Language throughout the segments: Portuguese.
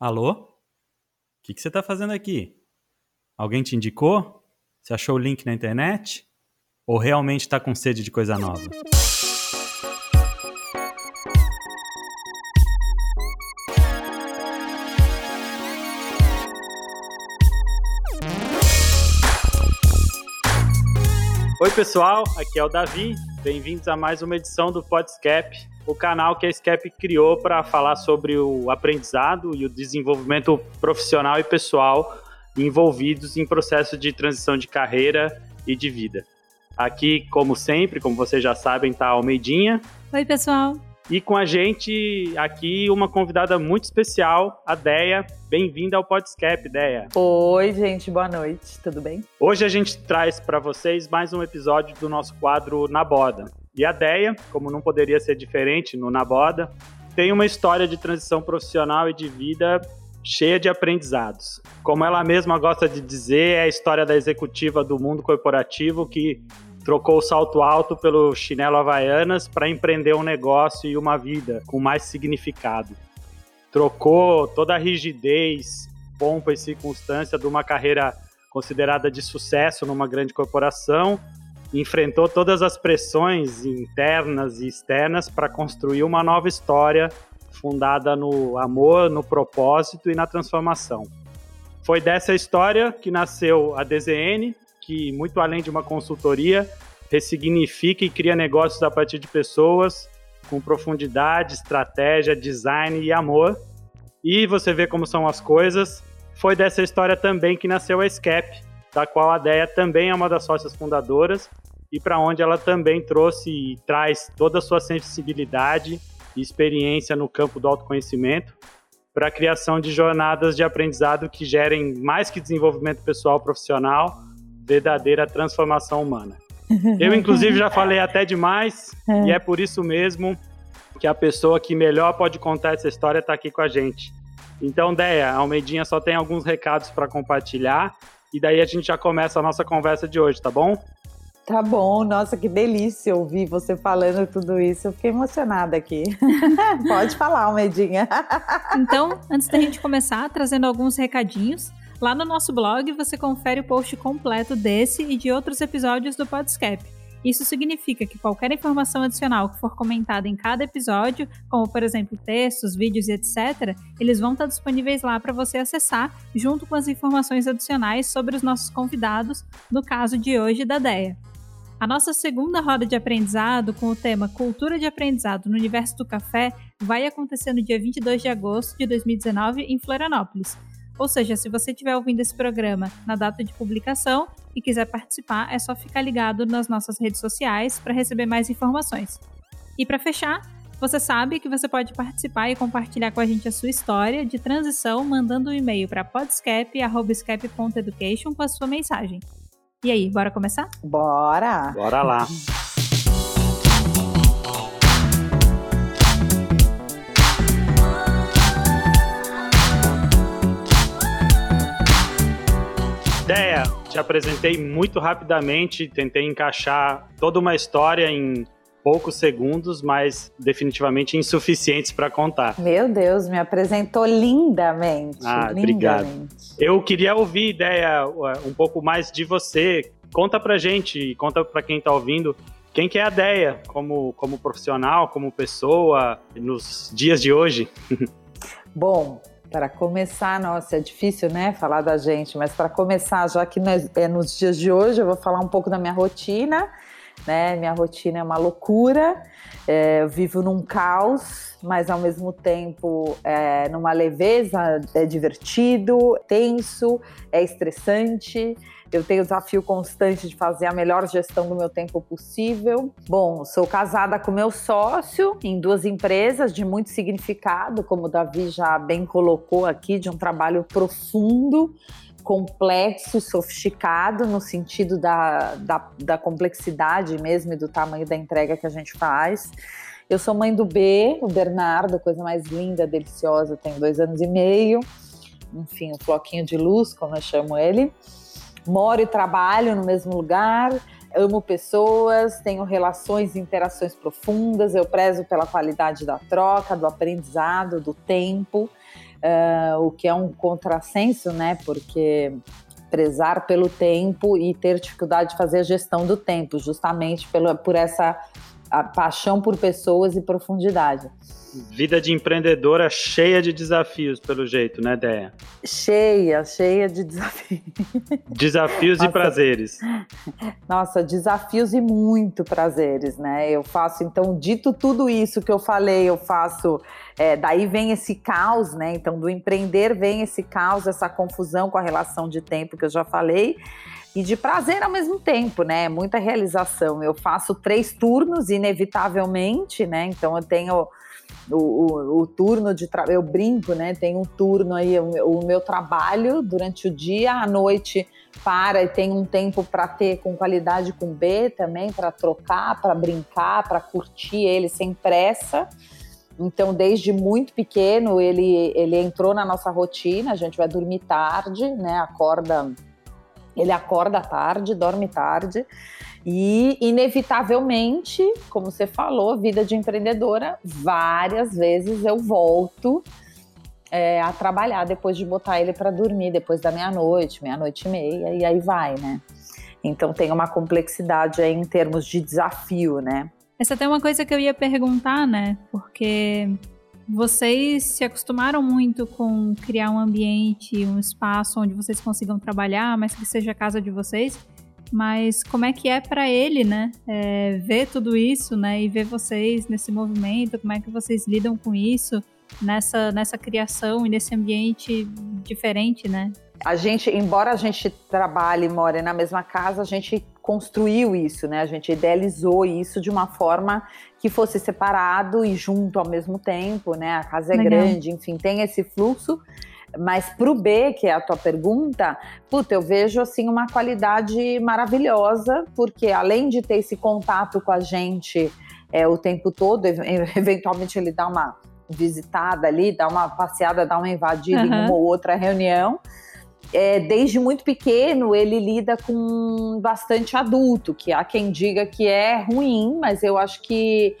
Alô? O que, que você está fazendo aqui? Alguém te indicou? Você achou o link na internet? Ou realmente está com sede de coisa nova? Oi, pessoal, aqui é o Davi. Bem-vindos a mais uma edição do Podscap, o canal que a SCAP criou para falar sobre o aprendizado e o desenvolvimento profissional e pessoal envolvidos em processo de transição de carreira e de vida. Aqui, como sempre, como vocês já sabem, está a Almeidinha. Oi, pessoal. E com a gente aqui uma convidada muito especial, a Deia. Bem-vinda ao Podscap, Deia. Oi, gente, boa noite, tudo bem? Hoje a gente traz para vocês mais um episódio do nosso quadro Na Boda. E a Deia, como não poderia ser diferente no Naboda, tem uma história de transição profissional e de vida cheia de aprendizados. Como ela mesma gosta de dizer, é a história da executiva do mundo corporativo que trocou o salto alto pelo chinelo Havaianas para empreender um negócio e uma vida com mais significado. Trocou toda a rigidez, pompa e circunstância de uma carreira considerada de sucesso numa grande corporação enfrentou todas as pressões internas e externas para construir uma nova história fundada no amor, no propósito e na transformação. Foi dessa história que nasceu a DZN, que, muito além de uma consultoria, ressignifica e cria negócios a partir de pessoas com profundidade, estratégia, design e amor. E você vê como são as coisas. Foi dessa história também que nasceu a SCAP, da qual a Deia também é uma das sócias fundadoras e para onde ela também trouxe e traz toda a sua sensibilidade e experiência no campo do autoconhecimento para a criação de jornadas de aprendizado que gerem mais que desenvolvimento pessoal profissional, verdadeira transformação humana. Eu, inclusive, já falei até demais, é. e é por isso mesmo que a pessoa que melhor pode contar essa história está aqui com a gente. Então, Deia, a Almeidinha só tem alguns recados para compartilhar, e daí a gente já começa a nossa conversa de hoje, tá bom? Tá bom, nossa, que delícia ouvir você falando tudo isso. Eu fiquei emocionada aqui. Pode falar, Almedinha. então, antes da gente começar, trazendo alguns recadinhos. Lá no nosso blog você confere o post completo desse e de outros episódios do Podscape. Isso significa que qualquer informação adicional que for comentada em cada episódio, como por exemplo textos, vídeos e etc., eles vão estar disponíveis lá para você acessar, junto com as informações adicionais sobre os nossos convidados, no caso de hoje da DEA. A nossa segunda roda de aprendizado, com o tema Cultura de Aprendizado no Universo do Café, vai acontecer no dia 22 de agosto de 2019 em Florianópolis. Ou seja, se você estiver ouvindo esse programa na data de publicação e quiser participar, é só ficar ligado nas nossas redes sociais para receber mais informações. E para fechar, você sabe que você pode participar e compartilhar com a gente a sua história de transição mandando um e-mail para podscape.education com a sua mensagem. E aí, bora começar? Bora! Bora lá! Ideia, te apresentei muito rapidamente, tentei encaixar toda uma história em poucos segundos, mas definitivamente insuficientes para contar. Meu Deus, me apresentou lindamente. Ah, lindamente. obrigado. Eu queria ouvir ideia um pouco mais de você. Conta pra gente, conta pra quem tá ouvindo, quem que é a Deia como, como profissional, como pessoa, nos dias de hoje? Bom, para começar, nossa, é difícil, né, falar da gente, mas para começar, já que nós, é nos dias de hoje, eu vou falar um pouco da minha rotina né? Minha rotina é uma loucura, é, eu vivo num caos, mas ao mesmo tempo é, numa leveza, é divertido, tenso, é estressante. Eu tenho o desafio constante de fazer a melhor gestão do meu tempo possível. Bom, sou casada com meu sócio em duas empresas de muito significado, como o Davi já bem colocou aqui, de um trabalho profundo complexo, sofisticado no sentido da, da, da, complexidade mesmo e do tamanho da entrega que a gente faz. Eu sou mãe do B, o Bernardo, coisa mais linda, deliciosa, tem dois anos e meio. Enfim, um floquinho de luz, como eu chamo ele. Moro e trabalho no mesmo lugar, amo pessoas, tenho relações e interações profundas, eu prezo pela qualidade da troca, do aprendizado, do tempo uh, o que é um contrassenso, né? Porque prezar pelo tempo e ter dificuldade de fazer a gestão do tempo, justamente pelo, por essa paixão por pessoas e profundidade. Vida de empreendedora cheia de desafios, pelo jeito, né, Déia? Cheia, cheia de desafios. Desafios Nossa. e prazeres. Nossa, desafios e muito prazeres, né? Eu faço, então, dito tudo isso que eu falei, eu faço. É, daí vem esse caos, né? Então, do empreender vem esse caos, essa confusão com a relação de tempo que eu já falei e de prazer ao mesmo tempo, né? Muita realização. Eu faço três turnos, inevitavelmente, né? Então eu tenho o, o, o turno de trabalho, eu brinco, né? Tem um turno aí, o, o, meu trabalho durante o dia, à noite para e tem um tempo para ter com qualidade com B também, para trocar, para brincar, para curtir ele sem pressa. Então, desde muito pequeno, ele, ele entrou na nossa rotina. A gente vai dormir tarde, né? Acorda, ele acorda tarde, dorme tarde. E, inevitavelmente, como você falou, vida de empreendedora, várias vezes eu volto é, a trabalhar depois de botar ele para dormir, depois da meia-noite, meia-noite e meia, e aí vai, né? Então tem uma complexidade aí em termos de desafio, né? Essa até é uma coisa que eu ia perguntar, né? Porque vocês se acostumaram muito com criar um ambiente, um espaço onde vocês consigam trabalhar, mas que seja a casa de vocês. Mas como é que é para ele, né? É, ver tudo isso, né? E ver vocês nesse movimento, como é que vocês lidam com isso nessa, nessa criação e nesse ambiente diferente, né? A gente, embora a gente trabalhe e more na mesma casa, a gente construiu isso, né? A gente idealizou isso de uma forma que fosse separado e junto ao mesmo tempo, né? A casa é Legal. grande, enfim, tem esse fluxo. Mas para o B, que é a tua pergunta, puta, eu vejo assim uma qualidade maravilhosa, porque além de ter esse contato com a gente é, o tempo todo, eventualmente ele dá uma visitada ali, dá uma passeada, dá uma invadida uhum. em uma ou outra reunião. É, desde muito pequeno ele lida com bastante adulto, que há quem diga que é ruim, mas eu acho que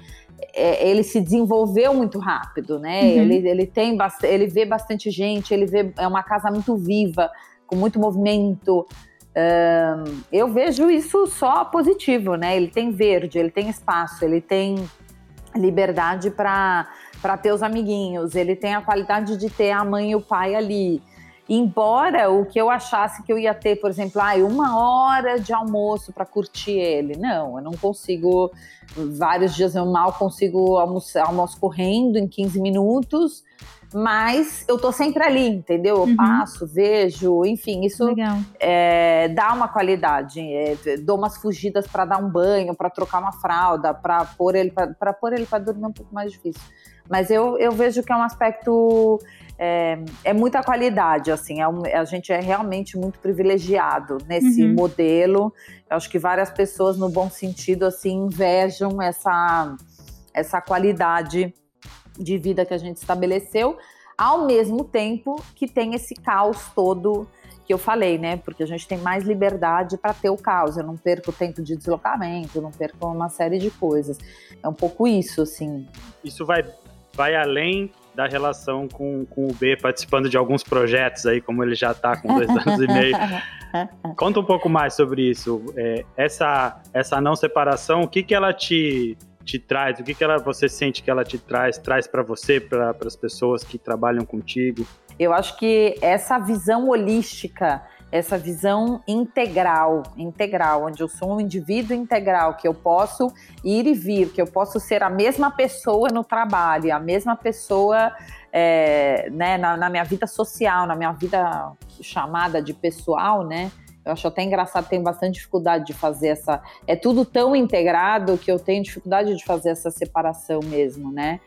é, ele se desenvolveu muito rápido, né? Uhum. Ele, ele tem ele vê bastante gente, ele vê é uma casa muito viva, com muito movimento. Um, eu vejo isso só positivo, né? Ele tem verde, ele tem espaço, ele tem liberdade para ter os amiguinhos, ele tem a qualidade de ter a mãe e o pai ali. Embora o que eu achasse que eu ia ter, por exemplo, ah, uma hora de almoço para curtir ele. Não, eu não consigo. Vários dias eu mal consigo almoçar, almoço correndo em 15 minutos, mas eu tô sempre ali, entendeu? Eu uhum. passo, vejo, enfim, isso é, dá uma qualidade. É, dou umas fugidas para dar um banho, para trocar uma fralda, para pôr ele para pôr ele para dormir é um pouco mais difícil. Mas eu, eu vejo que é um aspecto é, é muita qualidade, assim, é um, a gente é realmente muito privilegiado nesse uhum. modelo. Eu acho que várias pessoas, no bom sentido, assim, invejam essa, essa qualidade de vida que a gente estabeleceu, ao mesmo tempo que tem esse caos todo que eu falei, né? Porque a gente tem mais liberdade para ter o caos. Eu não perco tempo de deslocamento, não perco uma série de coisas. É um pouco isso, assim. Isso vai, vai além da relação com, com o B, participando de alguns projetos aí, como ele já está com dois anos e meio. Conta um pouco mais sobre isso. É, essa, essa não separação, o que, que ela te, te traz? O que, que ela, você sente que ela te traz? Traz para você, para as pessoas que trabalham contigo? Eu acho que essa visão holística essa visão integral, integral, onde eu sou um indivíduo integral, que eu posso ir e vir, que eu posso ser a mesma pessoa no trabalho, a mesma pessoa é, né, na, na, minha vida social, na minha vida chamada de pessoal, né? Eu acho até engraçado, tenho bastante dificuldade de fazer essa. É tudo tão integrado que eu tenho dificuldade de fazer essa separação mesmo, né?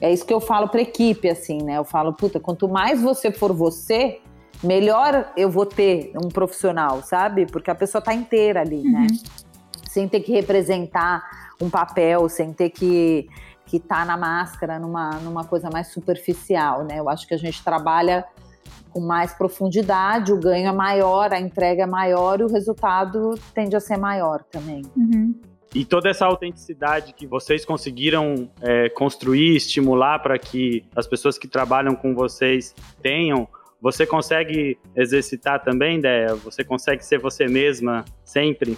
É isso que eu falo para equipe, assim, né? Eu falo, puta, quanto mais você for você, melhor eu vou ter um profissional, sabe? Porque a pessoa tá inteira ali, né? uhum. né? Sem ter que representar um papel, sem ter que que tá na máscara, numa, numa coisa mais superficial, né? Eu acho que a gente trabalha com mais profundidade, o ganho é maior, a entrega é maior e o resultado tende a ser maior também. Uhum. E toda essa autenticidade que vocês conseguiram é, construir, estimular para que as pessoas que trabalham com vocês tenham, você consegue exercitar também, ideia? Você consegue ser você mesma sempre?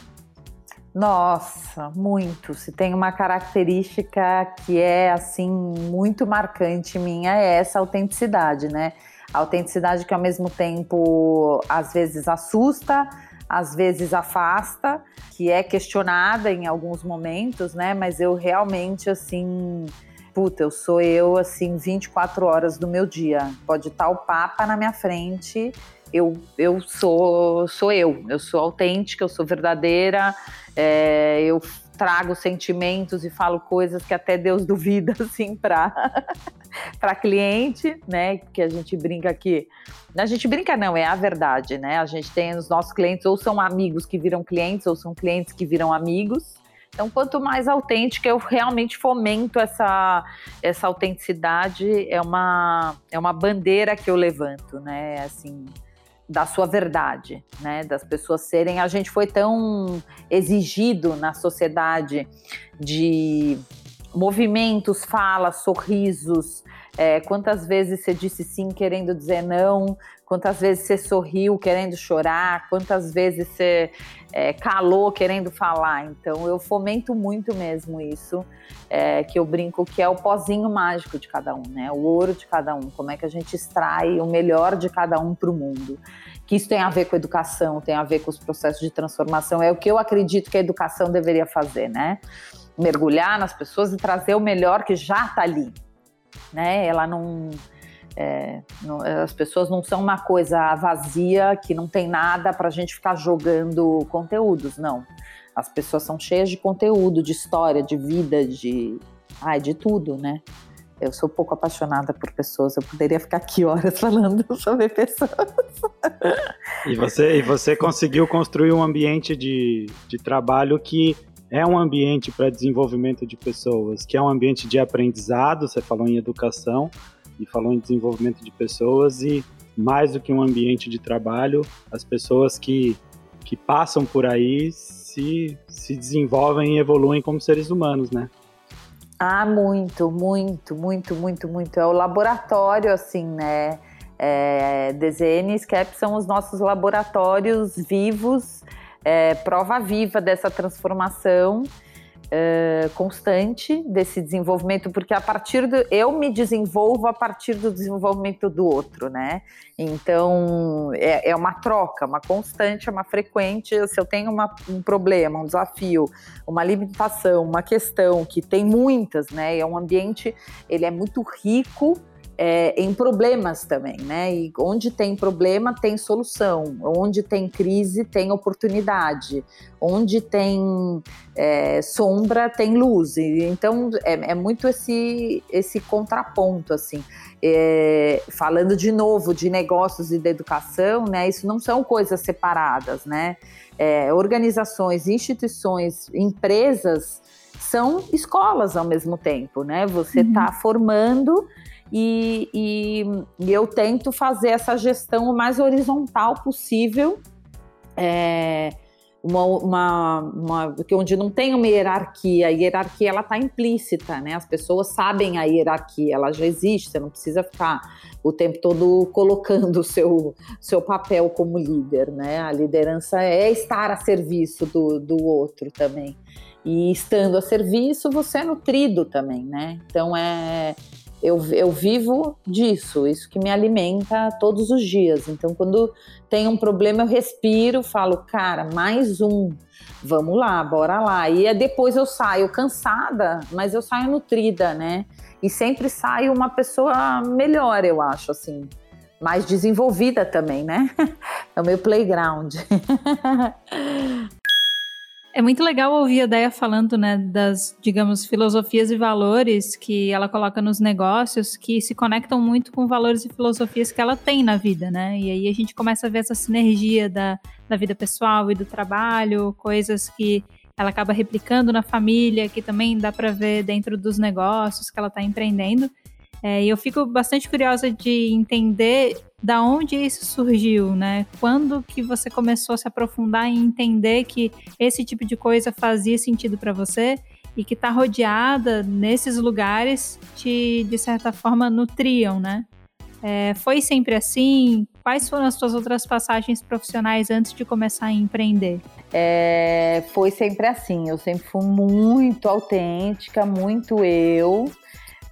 Nossa, muito. Se tem uma característica que é assim muito marcante minha é essa autenticidade, né? A autenticidade que ao mesmo tempo às vezes assusta, às vezes afasta, que é questionada em alguns momentos, né? Mas eu realmente assim, puta, eu sou eu assim 24 horas do meu dia. Pode estar o papa na minha frente, eu, eu sou, sou eu, eu sou autêntica, eu sou verdadeira, é, eu trago sentimentos e falo coisas que até Deus duvida, assim, para para cliente, né? Que a gente brinca aqui. A gente brinca, não, é a verdade, né? A gente tem os nossos clientes, ou são amigos que viram clientes, ou são clientes que viram amigos. Então, quanto mais autêntica, eu realmente fomento essa, essa autenticidade, é uma, é uma bandeira que eu levanto, né? Assim, da sua verdade, né? Das pessoas serem. A gente foi tão exigido na sociedade de movimentos, falas, sorrisos. É, quantas vezes você disse sim querendo dizer não? Quantas vezes você sorriu querendo chorar? Quantas vezes você é, calou querendo falar? Então eu fomento muito mesmo isso, é, que eu brinco que é o pozinho mágico de cada um, né? O ouro de cada um. Como é que a gente extrai o melhor de cada um para o mundo? Que isso tem a ver com educação, tem a ver com os processos de transformação. É o que eu acredito que a educação deveria fazer, né? Mergulhar nas pessoas e trazer o melhor que já está ali, né? Ela não é, não, as pessoas não são uma coisa vazia que não tem nada para a gente ficar jogando conteúdos, não. As pessoas são cheias de conteúdo, de história, de vida, de, ai, de tudo, né? Eu sou pouco apaixonada por pessoas, eu poderia ficar aqui horas falando sobre pessoas. E você, e você conseguiu construir um ambiente de, de trabalho que é um ambiente para desenvolvimento de pessoas, que é um ambiente de aprendizado, você falou em educação, e falou em desenvolvimento de pessoas e mais do que um ambiente de trabalho, as pessoas que, que passam por aí se, se desenvolvem e evoluem como seres humanos, né? Ah, muito, muito, muito, muito, muito. É o laboratório, assim, né? É, DZN e SCAP são os nossos laboratórios vivos, é, prova viva dessa transformação uh, constante desse desenvolvimento, porque a partir do. Eu me desenvolvo a partir do desenvolvimento do outro, né? Então é, é uma troca, uma constante, uma frequente. Se eu tenho uma, um problema, um desafio, uma limitação, uma questão que tem muitas, né? É um ambiente, ele é muito rico é, em problemas também, né? E onde tem problema, tem solução. Onde tem crise, tem oportunidade. Onde tem é, sombra, tem luz. E, então, é, é, muito esse, esse contraponto, assim. É, falando de novo de negócios e da educação, né? Isso não são coisas separadas, né? É, organizações, instituições, empresas são escolas ao mesmo tempo, né? Você está uhum. formando e, e, e, eu tento fazer essa gestão o mais horizontal possível, é, uma, uma, uma, onde não tem uma hierarquia, a hierarquia ela está implícita, né? As pessoas sabem a hierarquia, ela já existe, você não precisa ficar o tempo todo colocando o seu, seu papel como líder, né? A liderança é estar a serviço do, do outro também. E estando a serviço, você é nutrido também, né? Então é eu, eu vivo disso, isso que me alimenta todos os dias. Então, quando tem um problema, eu respiro, falo, cara, mais um, vamos lá, bora lá. E depois eu saio cansada, mas eu saio nutrida, né? E sempre saio uma pessoa melhor, eu acho, assim, mais desenvolvida também, né? É o meu playground. É muito legal ouvir a Deia falando, né, das, digamos, filosofias e valores que ela coloca nos negócios que se conectam muito com valores e filosofias que ela tem na vida, né? E aí a gente começa a ver essa sinergia da, da vida pessoal e do trabalho, coisas que ela acaba replicando na família, que também dá para ver dentro dos negócios que ela está empreendendo. É, e eu fico bastante curiosa de entender da onde isso surgiu, né? Quando que você começou a se aprofundar em entender que esse tipo de coisa fazia sentido para você e que tá rodeada nesses lugares te, de certa forma, nutriam, né? É, foi sempre assim? Quais foram as suas outras passagens profissionais antes de começar a empreender? É, foi sempre assim. Eu sempre fui muito autêntica, muito eu.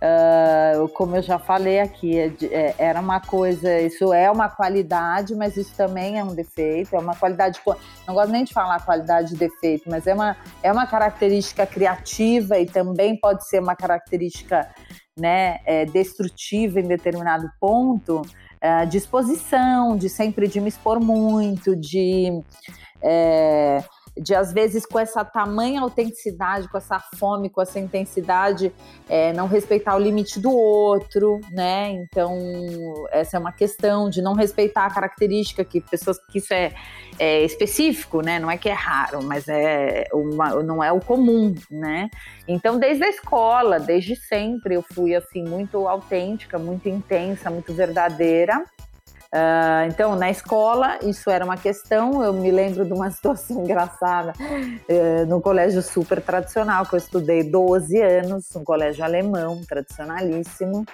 Uh, como eu já falei aqui, é, é, era uma coisa, isso é uma qualidade, mas isso também é um defeito, é uma qualidade, não gosto nem de falar qualidade de defeito, mas é uma, é uma característica criativa e também pode ser uma característica né, é, destrutiva em determinado ponto, uh, disposição, de sempre de me expor muito, de... É, de às vezes com essa tamanha autenticidade, com essa fome, com essa intensidade, é, não respeitar o limite do outro, né? Então, essa é uma questão de não respeitar a característica que pessoas que isso é, é específico, né? Não é que é raro, mas é uma, não é o comum, né? Então, desde a escola, desde sempre, eu fui assim muito autêntica, muito intensa, muito verdadeira. Uh, então, na escola, isso era uma questão. Eu me lembro de uma situação engraçada uh, no colégio super tradicional, que eu estudei 12 anos, um colégio alemão, tradicionalíssimo.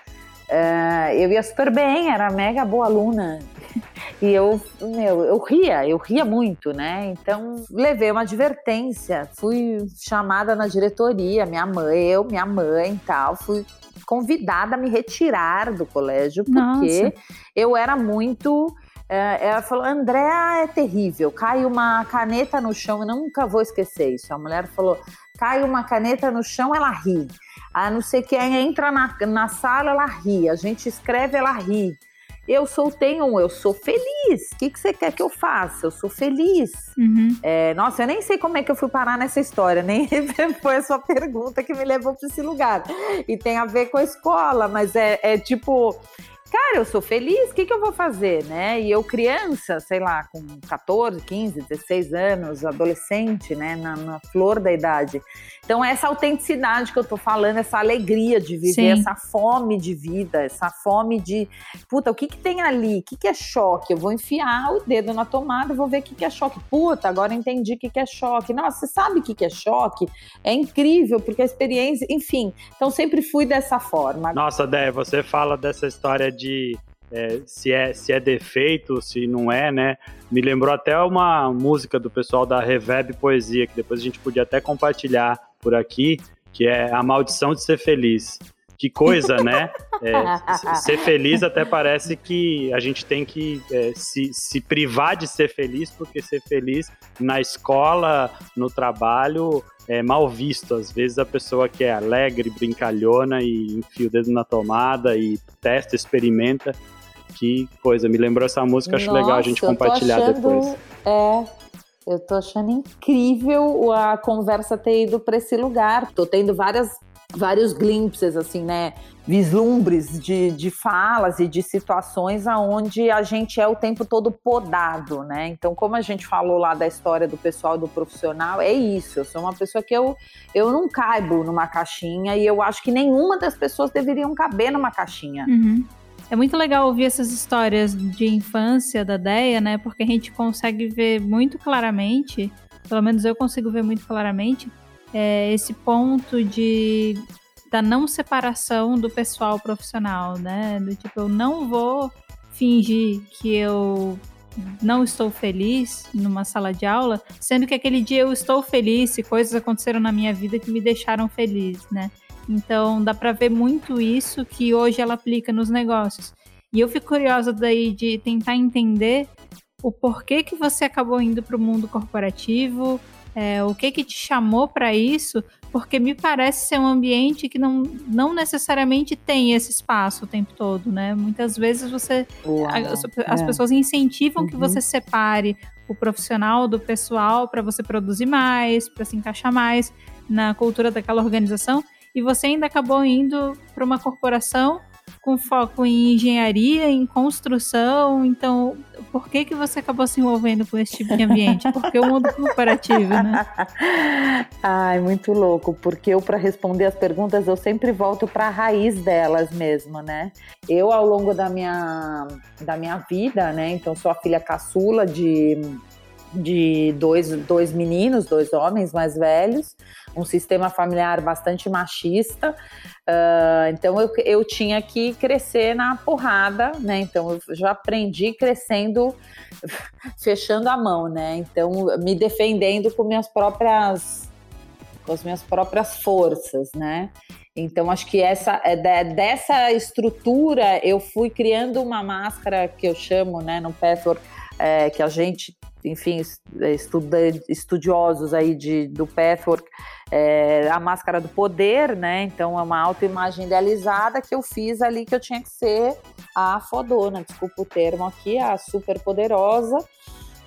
Uh, eu ia super bem, era mega boa aluna. E eu, meu, eu ria, eu ria muito, né? Então, levei uma advertência, fui chamada na diretoria, minha mãe, eu, minha mãe e tal, fui convidada a me retirar do colégio, porque Nossa. eu era muito. É, ela falou: Andréa é terrível, cai uma caneta no chão, eu nunca vou esquecer isso. A mulher falou: cai uma caneta no chão, ela ri. A não sei quem entra na, na sala, ela ri. A gente escreve, ela ri. Eu sou, tenho um, eu sou feliz. O que, que você quer que eu faça? Eu sou feliz. Uhum. É, nossa, eu nem sei como é que eu fui parar nessa história, nem foi a sua pergunta que me levou para esse lugar. E tem a ver com a escola, mas é, é tipo cara, eu sou feliz, o que, que eu vou fazer, né? E eu, criança, sei lá, com 14, 15, 16 anos, adolescente, né, na, na flor da idade. Então, essa autenticidade que eu tô falando, essa alegria de viver, Sim. essa fome de vida, essa fome de, puta, o que que tem ali? O que que é choque? Eu vou enfiar o dedo na tomada e vou ver o que que é choque. Puta, agora entendi o que que é choque. Nossa, você sabe o que que é choque? É incrível, porque a experiência, enfim. Então, sempre fui dessa forma. Nossa, Dé, você fala dessa história de é, se, é, se é defeito, se não é, né? Me lembrou até uma música do pessoal da Reverb Poesia, que depois a gente podia até compartilhar por aqui, que é A Maldição de Ser Feliz. Que coisa, né? É, ser feliz até parece que a gente tem que é, se, se privar de ser feliz, porque ser feliz na escola, no trabalho, é mal visto. Às vezes a pessoa que é alegre, brincalhona e enfia o dedo na tomada e testa, experimenta. Que coisa, me lembrou essa música, acho Nossa, legal a gente compartilhar achando, depois. É, eu tô achando incrível a conversa ter ido para esse lugar. Tô tendo várias vários glimpses, assim, né? Vislumbres de, de falas e de situações aonde a gente é o tempo todo podado, né? Então, como a gente falou lá da história do pessoal do profissional, é isso. Eu sou uma pessoa que eu, eu não caibo numa caixinha e eu acho que nenhuma das pessoas deveriam caber numa caixinha. Uhum. É muito legal ouvir essas histórias de infância da Deia, né? Porque a gente consegue ver muito claramente, pelo menos eu consigo ver muito claramente, é, esse ponto de da não separação do pessoal profissional, né? Do tipo, eu não vou fingir que eu não estou feliz numa sala de aula, sendo que aquele dia eu estou feliz e coisas aconteceram na minha vida que me deixaram feliz, né? Então dá para ver muito isso que hoje ela aplica nos negócios. E eu fico curiosa daí de tentar entender o porquê que você acabou indo para o mundo corporativo, é, o que que te chamou para isso, porque me parece ser um ambiente que não, não necessariamente tem esse espaço o tempo todo, né? Muitas vezes você Uau, as, as é. pessoas incentivam uhum. que você separe o profissional do pessoal para você produzir mais, para se encaixar mais na cultura daquela organização, e você ainda acabou indo para uma corporação com foco em engenharia, em construção. Então, por que que você acabou se envolvendo com esse tipo de ambiente? Porque o mundo corporativo, né? Ai, muito louco, porque eu para responder as perguntas eu sempre volto para a raiz delas mesmo, né? Eu ao longo da minha da minha vida, né? Então sou a filha caçula de de dois, dois meninos, dois homens mais velhos, um sistema familiar bastante machista. Uh, então eu, eu tinha que crescer na porrada, né? Então eu já aprendi crescendo, fechando a mão, né? Então me defendendo com minhas próprias com as minhas próprias forças, né? Então acho que essa é dessa estrutura eu fui criando uma máscara que eu chamo, né, no Pathwork, é, que a gente enfim, estudiosos aí de, do Pathwork, é, a máscara do poder, né? Então é uma autoimagem idealizada que eu fiz ali que eu tinha que ser a fodona, desculpa o termo aqui, a super poderosa.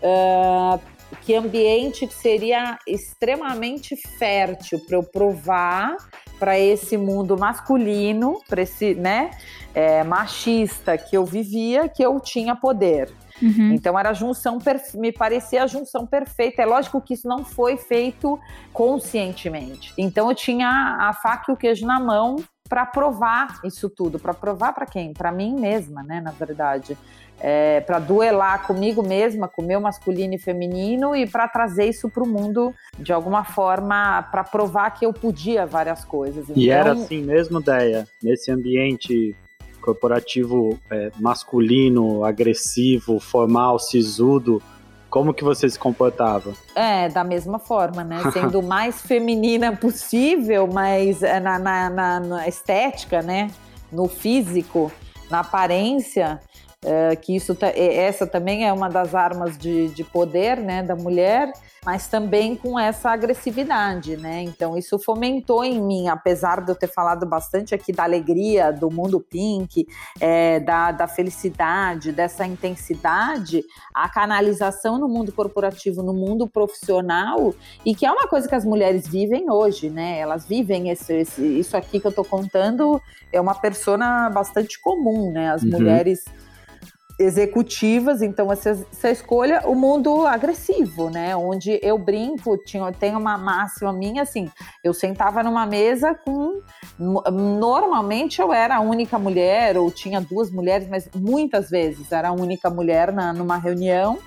Uh, que ambiente seria extremamente fértil para eu provar para esse mundo masculino, para esse né, é, machista que eu vivia, que eu tinha poder. Uhum. Então era a junção, me parecia a junção perfeita. É lógico que isso não foi feito conscientemente. Então eu tinha a faca e o queijo na mão para provar isso tudo, para provar para quem? Para mim mesma, né, na verdade. É, para duelar comigo mesma, com o meu masculino e feminino e para trazer isso para o mundo de alguma forma, para provar que eu podia várias coisas. Então, e era então assim mesmo, Deia, nesse ambiente corporativo é, masculino, agressivo, formal, sisudo, como que você se comportava? É, da mesma forma, né? Sendo o mais feminina possível, mas é, na, na, na, na estética, né? No físico, na aparência, é, que isso essa também é uma das armas de, de poder né, da mulher, mas também com essa agressividade, né? Então isso fomentou em mim, apesar de eu ter falado bastante aqui da alegria, do mundo pink, é, da, da felicidade, dessa intensidade, a canalização no mundo corporativo, no mundo profissional, e que é uma coisa que as mulheres vivem hoje, né? Elas vivem esse, esse isso aqui que eu tô contando é uma persona bastante comum, né? As uhum. mulheres executivas, então essa, essa escolha, o mundo agressivo, né? Onde eu brinco, tinha, tem uma máxima minha, assim, eu sentava numa mesa com. Normalmente eu era a única mulher, ou tinha duas mulheres, mas muitas vezes era a única mulher na, numa reunião.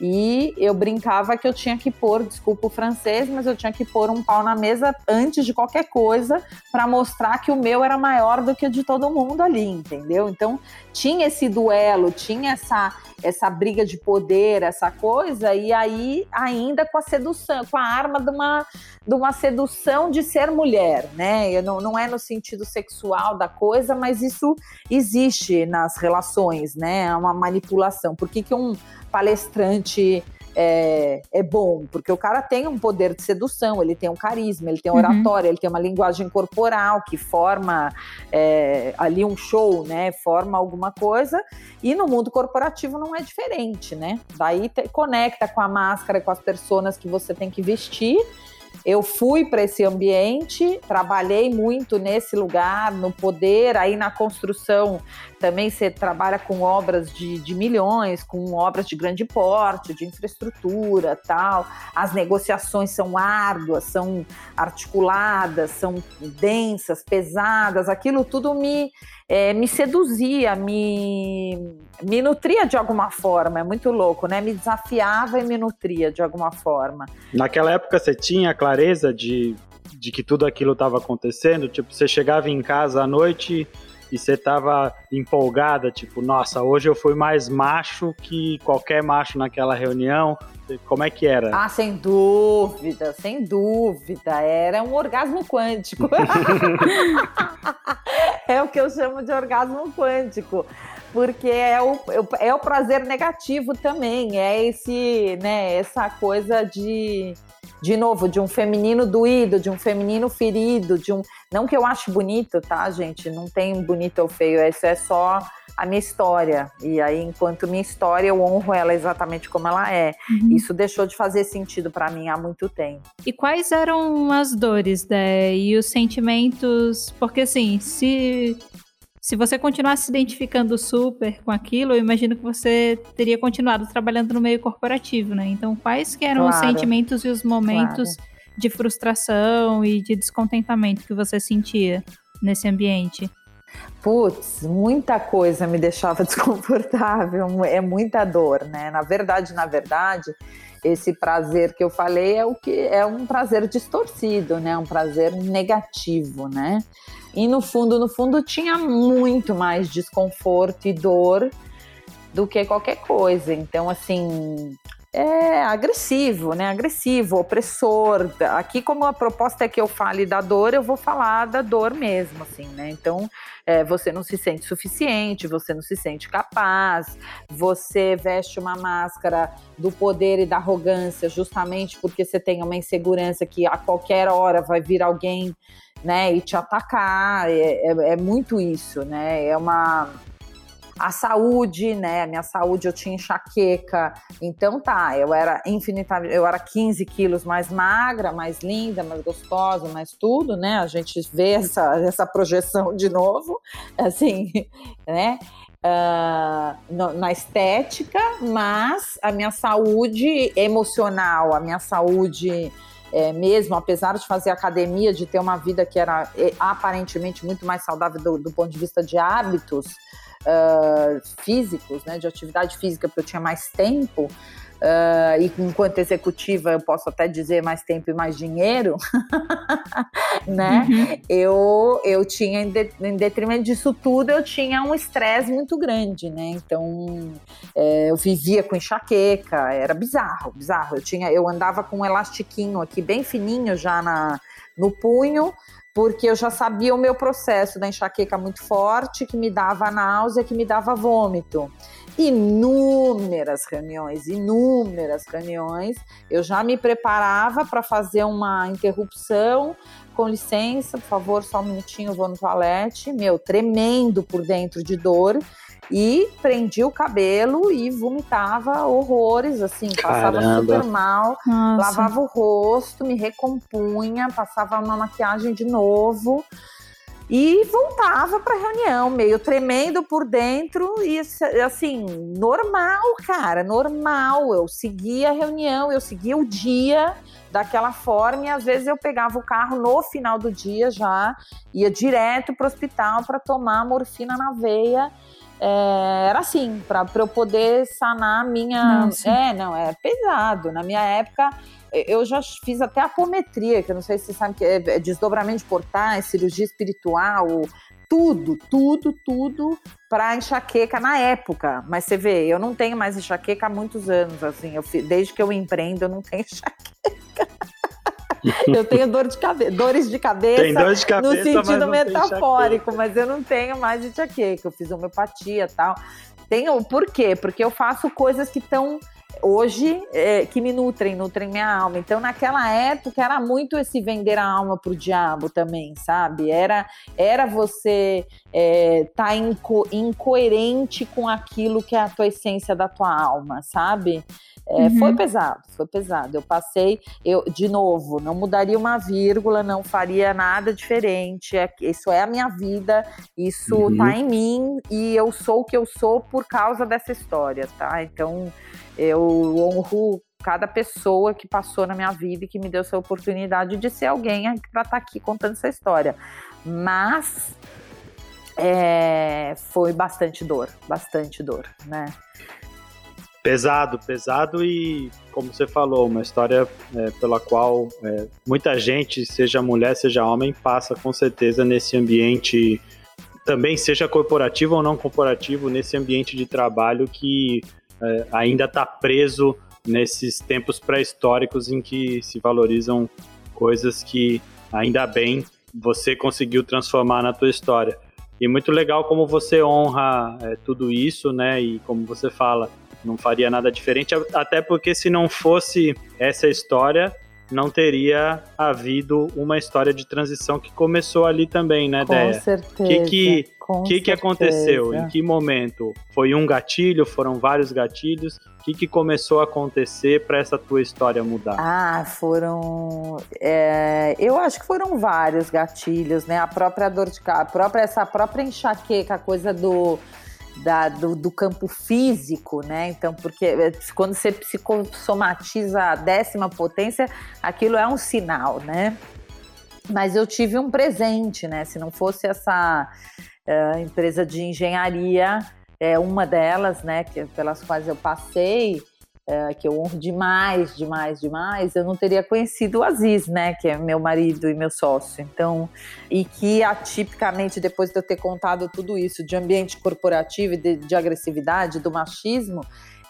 E eu brincava que eu tinha que pôr, desculpa o francês, mas eu tinha que pôr um pau na mesa antes de qualquer coisa para mostrar que o meu era maior do que o de todo mundo ali, entendeu? Então tinha esse duelo, tinha essa essa briga de poder, essa coisa, e aí ainda com a sedução, com a arma de uma, de uma sedução de ser mulher, né? Não, não é no sentido sexual da coisa, mas isso existe nas relações, né? É uma manipulação. Por que, que um palestrante é, é, bom, porque o cara tem um poder de sedução, ele tem um carisma, ele tem um uhum. oratório, ele tem uma linguagem corporal que forma é, ali um show, né? Forma alguma coisa. E no mundo corporativo não é diferente, né? Daí te, conecta com a máscara, com as pessoas que você tem que vestir eu fui para esse ambiente, trabalhei muito nesse lugar, no poder, aí na construção também você trabalha com obras de, de milhões, com obras de grande porte, de infraestrutura, tal. As negociações são árduas, são articuladas, são densas, pesadas. Aquilo tudo me é, me seduzia, me, me nutria de alguma forma. É muito louco, né? Me desafiava e me nutria de alguma forma. Naquela época você tinha clareza de, de que tudo aquilo estava acontecendo? Tipo, você chegava em casa à noite e você tava empolgada, tipo, nossa, hoje eu fui mais macho que qualquer macho naquela reunião. Como é que era? Ah, sem dúvida, sem dúvida. Era um orgasmo quântico. é o que eu chamo de orgasmo quântico porque é o, é o prazer negativo também, é esse, né, essa coisa de de novo, de um feminino doído, de um feminino ferido, de um. Não que eu ache bonito, tá, gente? Não tem bonito ou feio, isso é só a minha história. E aí, enquanto minha história, eu honro ela exatamente como ela é. Uhum. Isso deixou de fazer sentido para mim há muito tempo. E quais eram as dores né, e os sentimentos? Porque, assim, se se você continuasse se identificando super com aquilo, eu imagino que você teria continuado trabalhando no meio corporativo, né? Então, quais que eram claro. os sentimentos e os momentos claro. de frustração e de descontentamento que você sentia nesse ambiente? Putz, muita coisa me deixava desconfortável, é muita dor, né? Na verdade, na verdade, esse prazer que eu falei é o que é um prazer distorcido, né? Um prazer negativo, né? E no fundo, no fundo, tinha muito mais desconforto e dor do que qualquer coisa. Então, assim, é agressivo, né? Agressivo, opressor. Aqui, como a proposta é que eu fale da dor, eu vou falar da dor mesmo, assim, né? Então, é, você não se sente suficiente, você não se sente capaz, você veste uma máscara do poder e da arrogância justamente porque você tem uma insegurança que a qualquer hora vai vir alguém, né, e te atacar. é, é, é muito isso, né? É uma a saúde, né? A minha saúde, eu tinha enxaqueca. Então tá, eu era infinitamente, eu era 15 quilos mais magra, mais linda, mais gostosa, mais tudo, né? A gente vê essa, essa projeção de novo, assim, né? Uh, no, na estética, mas a minha saúde emocional, a minha saúde é, mesmo, apesar de fazer academia, de ter uma vida que era é, aparentemente muito mais saudável do, do ponto de vista de hábitos, uh, físicos, né, de atividade física, porque eu tinha mais tempo, Uh, e enquanto executiva eu posso até dizer mais tempo e mais dinheiro, né? Uhum. Eu, eu tinha, em, de, em, detrimento disso tudo, eu tinha um estresse muito grande, né? Então é, eu vivia com enxaqueca, era bizarro, bizarro. Eu, tinha, eu andava com um elastiquinho aqui bem fininho já na, no punho, porque eu já sabia o meu processo da enxaqueca muito forte, que me dava náusea, que me dava vômito. Inúmeras reuniões, inúmeras reuniões. Eu já me preparava para fazer uma interrupção. Com licença, por favor, só um minutinho, eu vou no toalete. Meu, tremendo por dentro de dor e prendia o cabelo e vomitava horrores, assim, passava Caramba. super mal, Nossa. lavava o rosto, me recompunha, passava uma maquiagem de novo e voltava para reunião, meio tremendo por dentro e assim, normal, cara, normal. Eu seguia a reunião, eu seguia o dia daquela forma e às vezes eu pegava o carro no final do dia já, ia direto para o hospital para tomar morfina na veia é, era assim, para eu poder sanar a minha. Não, é, não, é pesado. Na minha época, eu já fiz até apometria, que eu não sei se você sabe que é, é desdobramento de portais, cirurgia espiritual, tudo, tudo, tudo para enxaqueca na época. Mas você vê, eu não tenho mais enxaqueca há muitos anos, assim, eu, desde que eu empreendo, eu não tenho enxaqueca. Eu tenho dor de cabe dores de cabeça, Tem dor de cabeça no sentido metafórico, mas eu não tenho mais enxaqueca. Eu fiz homeopatia e tal. Tenho, por quê? Porque eu faço coisas que estão hoje é, que me nutrem, nutrem minha alma. Então, naquela época, era muito esse vender a alma pro diabo também, sabe? Era, era você é, tá inco incoerente com aquilo que é a tua essência da tua alma, sabe? É, uhum. Foi pesado, foi pesado. Eu passei, eu de novo, não mudaria uma vírgula, não faria nada diferente. É, isso é a minha vida, isso uhum. tá em mim e eu sou o que eu sou por causa dessa história, tá? Então eu honro cada pessoa que passou na minha vida e que me deu essa oportunidade de ser alguém para estar tá aqui contando essa história. Mas é, foi bastante dor, bastante dor, né? Pesado, pesado e, como você falou, uma história é, pela qual é, muita gente, seja mulher, seja homem, passa com certeza nesse ambiente, também seja corporativo ou não corporativo, nesse ambiente de trabalho que é, ainda está preso nesses tempos pré-históricos em que se valorizam coisas que, ainda bem, você conseguiu transformar na tua história. E muito legal como você honra é, tudo isso, né? E como você fala, não faria nada diferente, até porque se não fosse essa história, não teria havido uma história de transição que começou ali também, né, Com certeza. Que que, O que, que aconteceu? Em que momento? Foi um gatilho? Foram vários gatilhos? O que, que começou a acontecer para essa tua história mudar? Ah, foram. É, eu acho que foram vários gatilhos, né? A própria dor de cabeça, própria, essa própria enxaqueca, a coisa do. Da, do, do, campo físico, né? Então, porque é, quando você psicossomatiza a décima potência, aquilo é um sinal, né? Mas eu tive um presente, né? Se não fosse essa uh, empresa de engenharia, é uma delas, né, que, pelas quais eu passei, é, que eu honro demais, demais, demais, eu não teria conhecido o Aziz, né, que é meu marido e meu sócio. Então, e que atipicamente, depois de eu ter contado tudo isso de ambiente corporativo de, de agressividade, do machismo,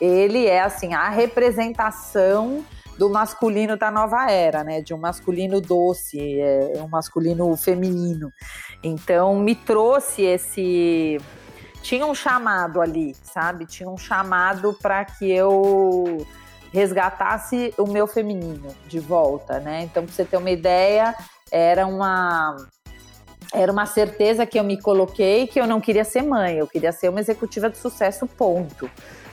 ele é, assim, a representação do masculino da nova era, né? De um masculino doce, é, um masculino feminino. Então me trouxe esse tinha um chamado ali, sabe? Tinha um chamado para que eu resgatasse o meu feminino de volta, né? Então, para você ter uma ideia, era uma era uma certeza que eu me coloquei que eu não queria ser mãe, eu queria ser uma executiva de sucesso, ponto.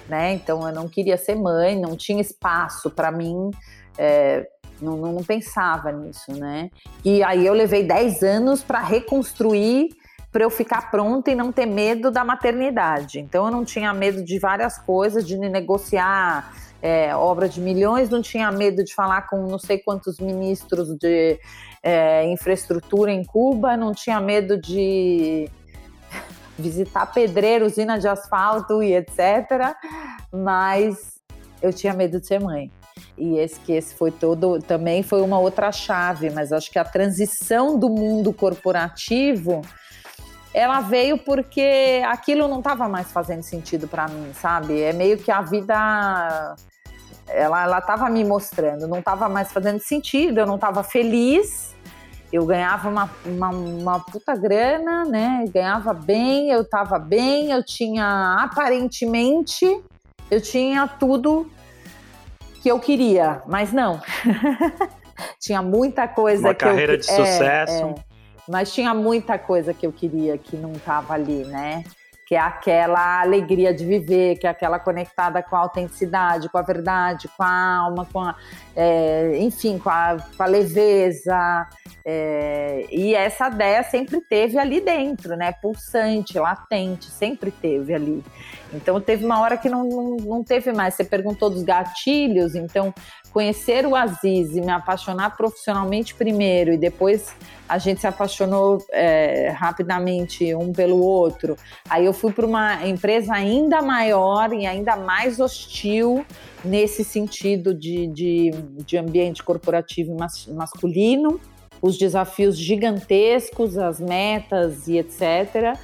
Né? Então eu não queria ser mãe, não tinha espaço para mim, é, não, não, pensava nisso, né? E aí eu levei 10 anos para reconstruir para eu ficar pronta e não ter medo da maternidade. Então eu não tinha medo de várias coisas, de negociar é, obra de milhões, não tinha medo de falar com não sei quantos ministros de é, infraestrutura em Cuba, não tinha medo de visitar pedreiro, usina de asfalto e etc. Mas eu tinha medo de ser mãe. E esse que esse foi todo também foi uma outra chave, mas acho que a transição do mundo corporativo ela veio porque aquilo não estava mais fazendo sentido para mim, sabe? É meio que a vida ela ela estava me mostrando, não estava mais fazendo sentido, eu não estava feliz. Eu ganhava uma, uma, uma, puta grana, né? Ganhava bem, eu estava bem, eu tinha aparentemente eu tinha tudo que eu queria, mas não. tinha muita coisa uma que carreira eu, de sucesso. É, mas tinha muita coisa que eu queria que não estava ali, né? Que é aquela alegria de viver, que é aquela conectada com a autenticidade, com a verdade, com a alma, com a, é, enfim, com a, com a leveza. É, e essa ideia sempre teve ali dentro, né? Pulsante, latente, sempre teve ali. Então teve uma hora que não, não, não teve mais. Você perguntou dos gatilhos, então conhecer o Aziz e me apaixonar profissionalmente primeiro e depois a gente se apaixonou é, rapidamente um pelo outro. Aí eu fui para uma empresa ainda maior e ainda mais hostil nesse sentido de, de, de ambiente corporativo mas, masculino, os desafios gigantescos, as metas e etc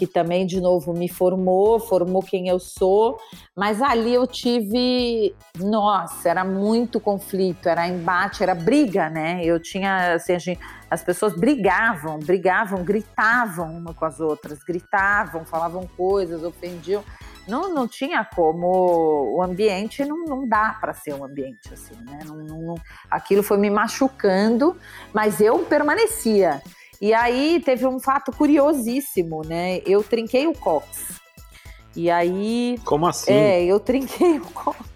que também, de novo, me formou, formou quem eu sou, mas ali eu tive, nossa, era muito conflito, era embate, era briga, né? Eu tinha, assim, gente, as pessoas brigavam, brigavam, gritavam uma com as outras, gritavam, falavam coisas, ofendiam. Não, não tinha como, o ambiente não, não dá para ser um ambiente assim, né? Não, não, aquilo foi me machucando, mas eu permanecia. E aí teve um fato curiosíssimo, né? Eu trinquei o cox. E aí. Como assim? É, eu trinquei o cox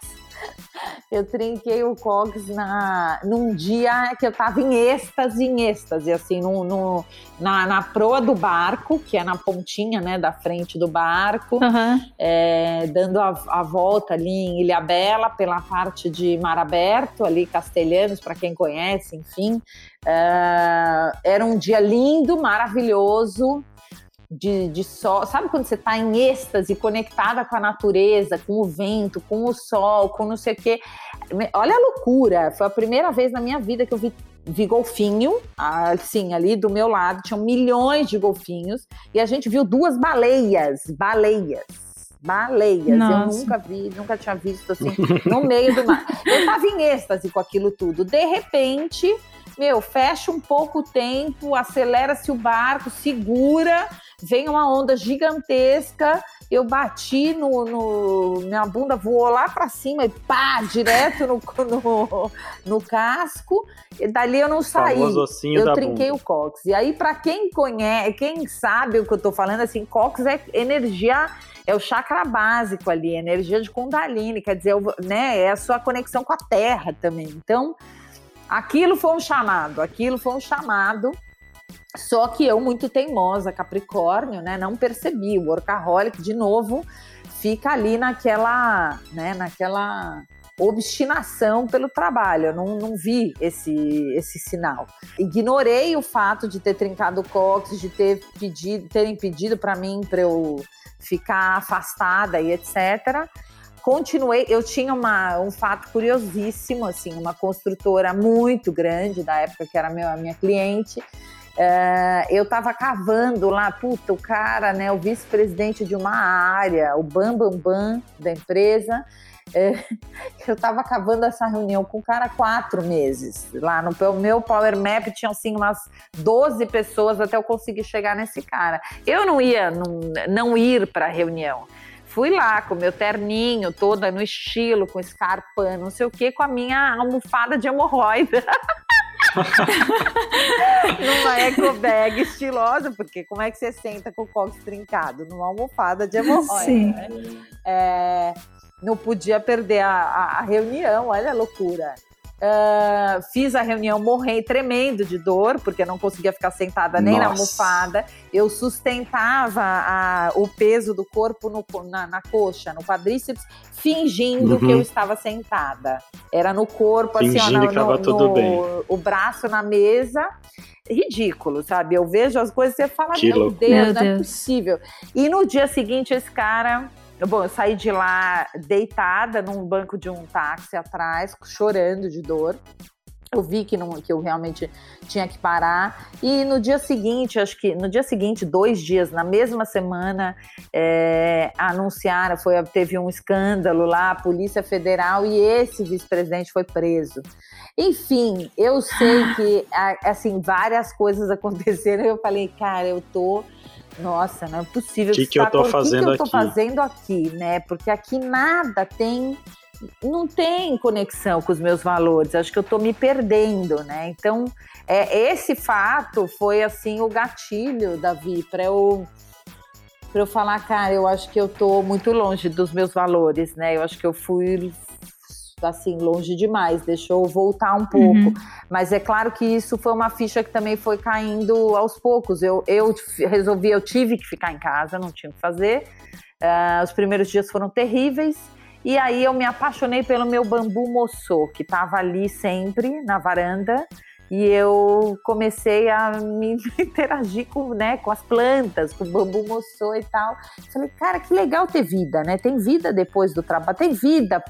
eu trinquei o cox na, num dia que eu tava em êxtase, em êxtase, assim, no, no na, na proa do barco, que é na pontinha, né, da frente do barco, uhum. é, dando a, a, volta ali em Ilha Bela, pela parte de Mar Aberto, ali, Castelhanos, para quem conhece, enfim. É, era um dia lindo, maravilhoso, de, de sol. Sabe quando você está em êxtase, conectada com a natureza, com o vento, com o sol, com não sei o quê? Olha a loucura! Foi a primeira vez na minha vida que eu vi vi golfinho, assim, ali do meu lado, tinham milhões de golfinhos, e a gente viu duas baleias, baleias, baleias. Nossa. Eu nunca vi, nunca tinha visto assim, no meio do mar. Eu tava em êxtase com aquilo tudo. De repente, meu, fecha um pouco o tempo, acelera-se o barco, segura, vem uma onda gigantesca, eu bati no, no minha bunda voou lá para cima e pá, direto no, no, no, casco. E dali eu não saí. Eu trinquei bunda. o cox. E aí para quem conhece, quem sabe o que eu tô falando, assim, cox é energia é o chakra básico ali, energia de Kundalini, quer dizer, né, é a sua conexão com a terra também. Então, aquilo foi um chamado, aquilo foi um chamado. Só que eu, muito teimosa, Capricórnio, né, não percebi. O workaholic, de novo, fica ali naquela, né, naquela obstinação pelo trabalho. Eu não, não vi esse, esse sinal. Ignorei o fato de ter trincado o cox, de ter pedido, terem pedido para mim para eu ficar afastada e etc. Continuei, eu tinha uma, um fato curiosíssimo, assim, uma construtora muito grande da época que era meu, a minha cliente. Uh, eu estava cavando lá, puta, o cara, né, o vice-presidente de uma área, o bam, bam, bam da empresa, é, eu estava cavando essa reunião com o cara há quatro meses. Lá no meu Power Map tinham assim umas 12 pessoas até eu conseguir chegar nesse cara. Eu não ia não, não ir para a reunião. Fui lá com meu terninho, toda no estilo, com escarpa, não sei o que, com a minha almofada de hemorroida. numa eco bag estilosa, porque como é que você senta com o cox trincado? Numa almofada de hemorroida. Sim. Né? É, não podia perder a, a, a reunião, olha a loucura. Uh, fiz a reunião morrendo, tremendo de dor, porque não conseguia ficar sentada nem Nossa. na almofada. Eu sustentava a, o peso do corpo no, na, na, coxa, no quadríceps, fingindo uhum. que eu estava sentada. Era no corpo, assim, fingindo assim, ó, no, no, no o braço na mesa. Ridículo, sabe? Eu vejo as coisas e você fala, que meu Deus, meu não Deus. é possível. E no dia seguinte, esse cara Bom, eu saí de lá deitada num banco de um táxi atrás, chorando de dor. Eu vi que, não, que eu realmente tinha que parar. E no dia seguinte, acho que no dia seguinte, dois dias, na mesma semana, é, anunciaram, foi, teve um escândalo lá, a Polícia Federal, e esse vice-presidente foi preso. Enfim, eu sei que assim, várias coisas aconteceram. Eu falei, cara, eu tô nossa, não é possível. O que, que, eu fazendo que, que eu tô fazendo aqui, né? Porque aqui nada tem não tem conexão com os meus valores, acho que eu estou me perdendo, né? Então, é, esse fato foi assim o gatilho, Davi, para eu para eu falar, cara, eu acho que eu estou muito longe dos meus valores, né? Eu acho que eu fui assim, longe demais, deixou voltar um pouco. Uhum. Mas é claro que isso foi uma ficha que também foi caindo aos poucos. Eu, eu resolvi, eu tive que ficar em casa, não tinha o que fazer. Uh, os primeiros dias foram terríveis. E aí eu me apaixonei pelo meu bambu moçô, que estava ali sempre na varanda e eu comecei a me interagir com, né, com as plantas, com o bambu moçô e tal. Falei, cara, que legal ter vida, né? Tem vida depois do trabalho, tem vida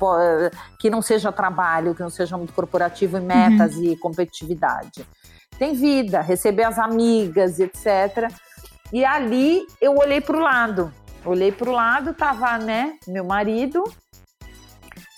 que não seja trabalho, que não seja muito corporativo e metas uhum. e competitividade. Tem vida, receber as amigas, etc. E ali eu olhei para o lado. Olhei para o lado, tava, né, meu marido,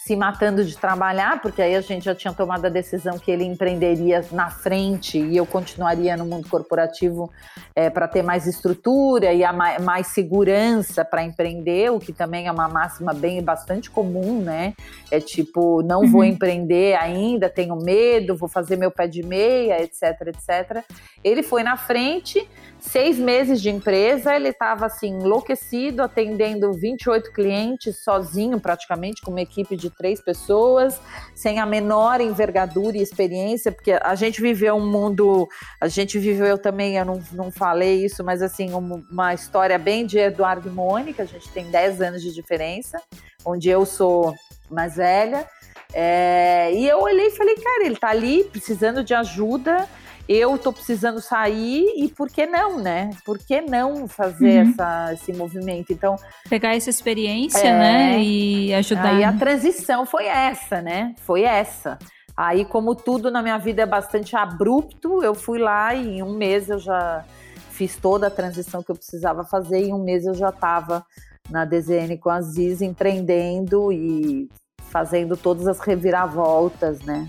se matando de trabalhar, porque aí a gente já tinha tomado a decisão que ele empreenderia na frente e eu continuaria no mundo corporativo é, para ter mais estrutura e mais, mais segurança para empreender, o que também é uma máxima bem bastante comum, né? É tipo, não uhum. vou empreender ainda, tenho medo, vou fazer meu pé de meia, etc, etc. Ele foi na frente seis meses de empresa, ele estava assim, enlouquecido, atendendo 28 clientes sozinho, praticamente, com uma equipe de três pessoas, sem a menor envergadura e experiência, porque a gente viveu um mundo, a gente viveu também, eu não, não falei isso, mas assim, uma história bem de Eduardo e Mônica, a gente tem 10 anos de diferença, onde eu sou mais velha. É, e eu olhei e falei, cara, ele tá ali precisando de ajuda eu tô precisando sair e por que não, né? Por que não fazer uhum. essa, esse movimento? Então. Pegar essa experiência, é, né? E ajudar. Aí a transição foi essa, né? Foi essa. Aí, como tudo na minha vida é bastante abrupto, eu fui lá e em um mês eu já fiz toda a transição que eu precisava fazer. E em um mês eu já estava na DZN com a Ziz empreendendo e fazendo todas as reviravoltas, né?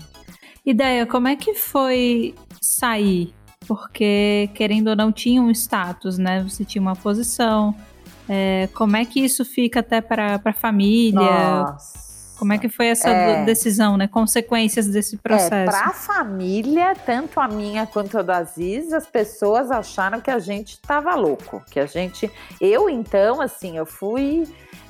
Ideia, como é que foi sair porque querendo ou não tinha um status, né? Você tinha uma posição. É, como é que isso fica até para a família? Nossa. Como é que foi essa é, decisão, né? Consequências desse é, processo? É, para a família, tanto a minha quanto a do Aziz, as pessoas acharam que a gente estava louco, que a gente, eu então, assim, eu fui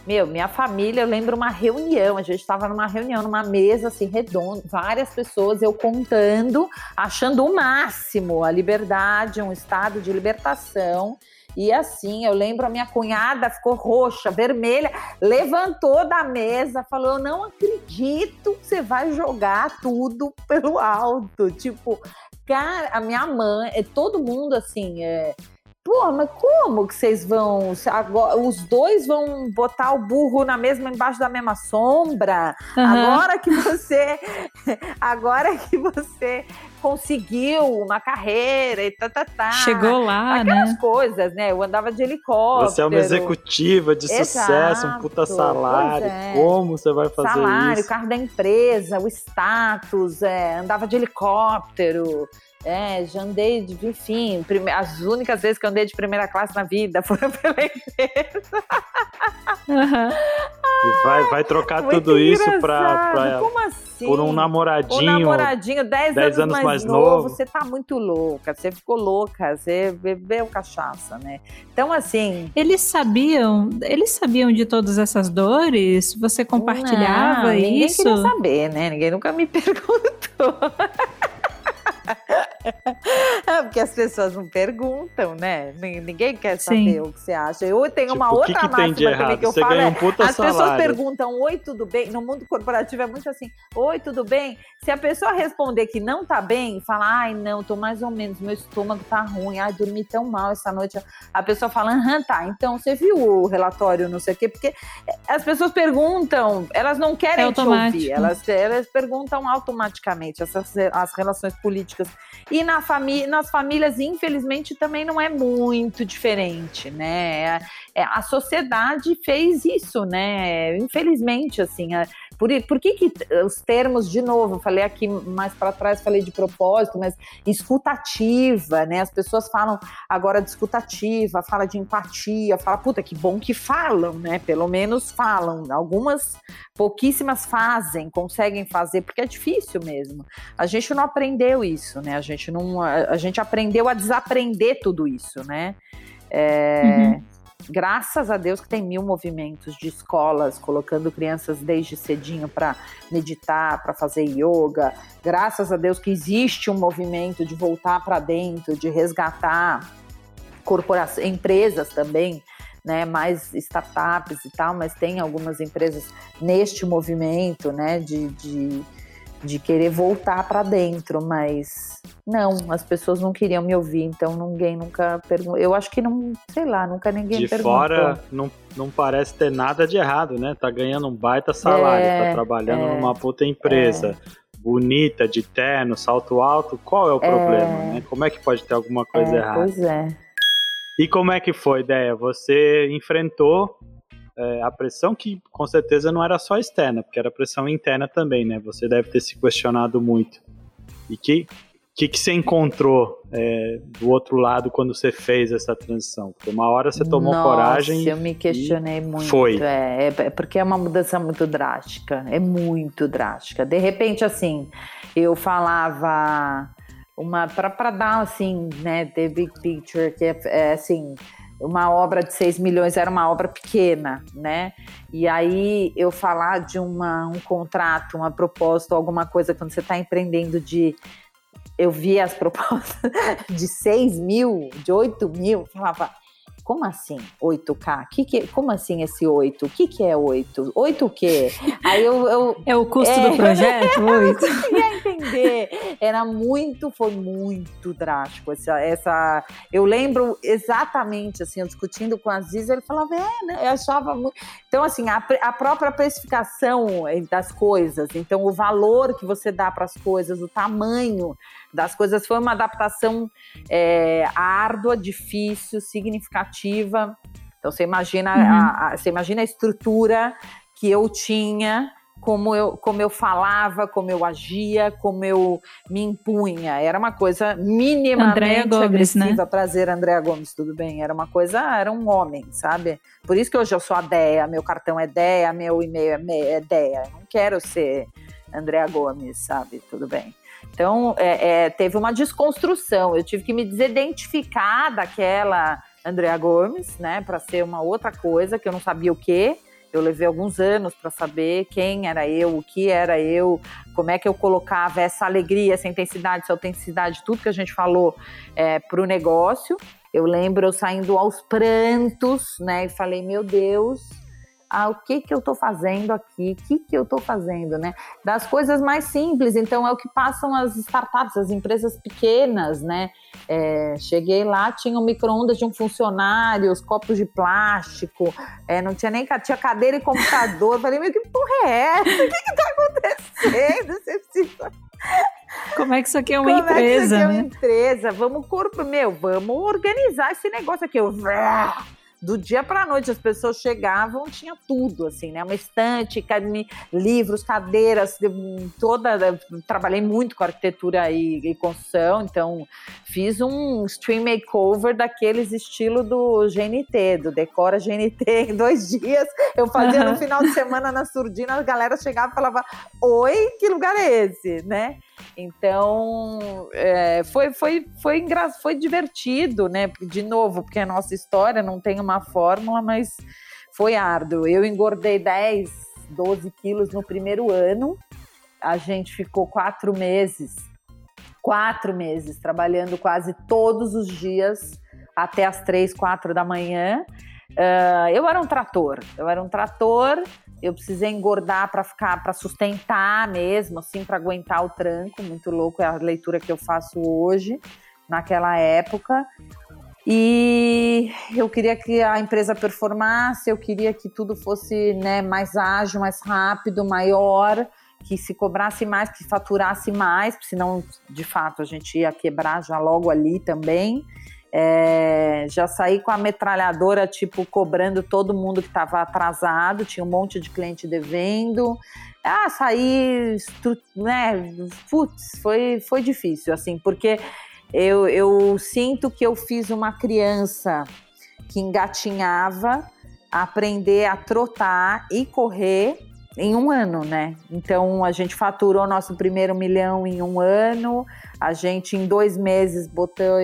meu, minha família, eu lembro uma reunião, a gente estava numa reunião, numa mesa assim redonda, várias pessoas, eu contando, achando o máximo a liberdade, um estado de libertação. E assim, eu lembro a minha cunhada ficou roxa, vermelha, levantou da mesa, falou: Eu não acredito que você vai jogar tudo pelo alto. Tipo, cara, a minha mãe, é todo mundo assim, é, Pô, mas como que vocês vão? Agora, os dois vão botar o burro na mesma, embaixo da mesma sombra? Uhum. Agora que você. Agora que você conseguiu uma carreira e tá, tá, tá. Chegou lá, Aquelas né? coisas, né? Eu andava de helicóptero. Você é uma executiva de Exato. sucesso, um puta salário. É. Como você vai fazer salário, isso? Salário, carro da empresa, o status, é, andava de helicóptero. É, já andei de, enfim, prime... as únicas vezes que eu andei de primeira classe na vida foram pela empresa. Uhum. E vai, vai trocar Muito tudo engraçado. isso pra, pra, Como assim? por um namoradinho. Um namoradinho, 10 anos, anos, mais, mais novo, novo. Você tá muito louca, você ficou louca, você bebeu cachaça, né? Então, assim. Eles sabiam, eles sabiam de todas essas dores? Você compartilhava não, ninguém isso? Ninguém queria saber, né? Ninguém nunca me perguntou. É porque as pessoas não perguntam, né? Ninguém quer saber Sim. o que você acha. Eu tenho tipo, uma outra que que máxima também que eu você falo. Um puta as salário. pessoas perguntam, oi, tudo bem? No mundo corporativo é muito assim, oi, tudo bem? Se a pessoa responder que não tá bem, fala, ai, não, tô mais ou menos, meu estômago tá ruim, ai, dormi tão mal essa noite. A pessoa fala, aham, tá, então você viu o relatório, não sei o quê, porque as pessoas perguntam, elas não querem é te ouvir, elas, elas perguntam automaticamente essas as relações políticas. E na famí nas famílias, infelizmente, também não é muito diferente, né? É, a sociedade fez isso, né? Infelizmente, assim, por, por que, que os termos, de novo, falei aqui mais para trás, falei de propósito, mas escutativa, né? As pessoas falam agora de escutativa, fala de empatia, fala, puta, que bom que falam, né? Pelo menos falam. Algumas, pouquíssimas fazem, conseguem fazer, porque é difícil mesmo. A gente não aprendeu isso, né? A gente não. A, a gente aprendeu a desaprender tudo isso, né? É, uhum graças a Deus que tem mil movimentos de escolas colocando crianças desde cedinho para meditar, para fazer yoga. Graças a Deus que existe um movimento de voltar para dentro, de resgatar corporações, empresas também, né, mais startups e tal, mas tem algumas empresas neste movimento, né, de, de de querer voltar para dentro, mas não, as pessoas não queriam me ouvir, então ninguém nunca perguntou. Eu acho que não, sei lá, nunca ninguém de perguntou. De fora não, não parece ter nada de errado, né? Tá ganhando um baita salário, tá é, tá trabalhando é, numa puta empresa. É. Bonita, de terno, salto alto, qual é o problema, é. né? Como é que pode ter alguma coisa é, errada? Pois é. E como é que foi, ideia? Você enfrentou é, a pressão que com certeza não era só externa, porque era pressão interna também, né? Você deve ter se questionado muito. E que que, que você encontrou é, do outro lado quando você fez essa transição? Porque uma hora você tomou Nossa, coragem. Eu me questionei muito. Foi. É, é, porque é uma mudança muito drástica. É muito drástica. De repente, assim, eu falava uma para dar assim, né, the big picture, que é, é assim uma obra de 6 milhões era uma obra pequena, né? E aí eu falar de uma, um contrato, uma proposta, alguma coisa, quando você está empreendendo de. Eu via as propostas de 6 mil, de 8 mil, falava, como assim 8K? Que que, como assim esse 8? O que, que é 8? 8 o quê? Aí eu, eu é o custo é, do projeto? 8? eu não queria entender. Era muito, foi muito drástico. Essa, essa, eu lembro exatamente, assim, eu discutindo com a Ziza, ele falava, é, né? Eu achava muito. Então, assim, a, a própria precificação das coisas, então o valor que você dá para as coisas, o tamanho das coisas. Foi uma adaptação é, árdua, difícil, significativa. Então você imagina, uhum. a, a, você imagina a estrutura que eu tinha como eu, como eu falava, como eu agia, como eu me impunha. Era uma coisa minimamente Gomes, né? agressiva. Né? Prazer, Andréa Gomes, tudo bem? Era uma coisa, era um homem, sabe? Por isso que hoje eu sou a Deia, meu cartão é Deia, meu e-mail é, é Deia. Eu não quero ser Andréa Gomes, sabe? Tudo bem. Então, é, é, teve uma desconstrução. Eu tive que me desidentificar daquela Andréa Gomes, né, para ser uma outra coisa que eu não sabia o que. Eu levei alguns anos para saber quem era eu, o que era eu, como é que eu colocava essa alegria, essa intensidade, essa autenticidade, tudo que a gente falou é, para o negócio. Eu lembro eu saindo aos prantos, né? E falei, meu Deus, ah, o que que eu estou fazendo aqui, o que que eu estou fazendo, né? Das coisas mais simples, então é o que passam as startups, as empresas pequenas, né? É, cheguei lá, tinha um micro-ondas de um funcionário, os copos de plástico, é, não tinha nem tinha cadeira e computador. Falei, meu, que porra é essa? O que que tá acontecendo? Você precisa... Como é que isso aqui é uma Como empresa? É que isso aqui é uma né? empresa? Vamos, corpo, meu, vamos organizar esse negócio aqui. Eu do dia para a noite as pessoas chegavam, tinha tudo assim, né? Uma estante, livros, cadeiras, toda. Trabalhei muito com arquitetura e, e, construção, então fiz um stream makeover daqueles estilo do GNT, do Decora GNT em dois dias. Eu fazia no final de semana na surdina, a galera chegava e falava: Oi, que lugar é esse, né? Então, é, foi, foi, foi, engra... foi divertido, né? De novo, porque a nossa história não tem uma fórmula, mas foi árduo. Eu engordei 10, 12 quilos no primeiro ano. A gente ficou quatro meses, quatro meses, trabalhando quase todos os dias, até as três, quatro da manhã. Uh, eu era um trator, eu era um trator eu precisei engordar para ficar, para sustentar mesmo, assim, para aguentar o tranco. Muito louco é a leitura que eu faço hoje, naquela época. E eu queria que a empresa performasse, eu queria que tudo fosse né, mais ágil, mais rápido, maior, que se cobrasse mais, que faturasse mais, senão, de fato, a gente ia quebrar já logo ali também. É, já saí com a metralhadora, tipo, cobrando todo mundo que estava atrasado, tinha um monte de cliente devendo. Ah, saí, né? Putz, foi, foi difícil, assim, porque eu, eu sinto que eu fiz uma criança que engatinhava aprender a trotar e correr em um ano, né? Então a gente faturou nosso primeiro milhão em um ano, a gente em dois meses botou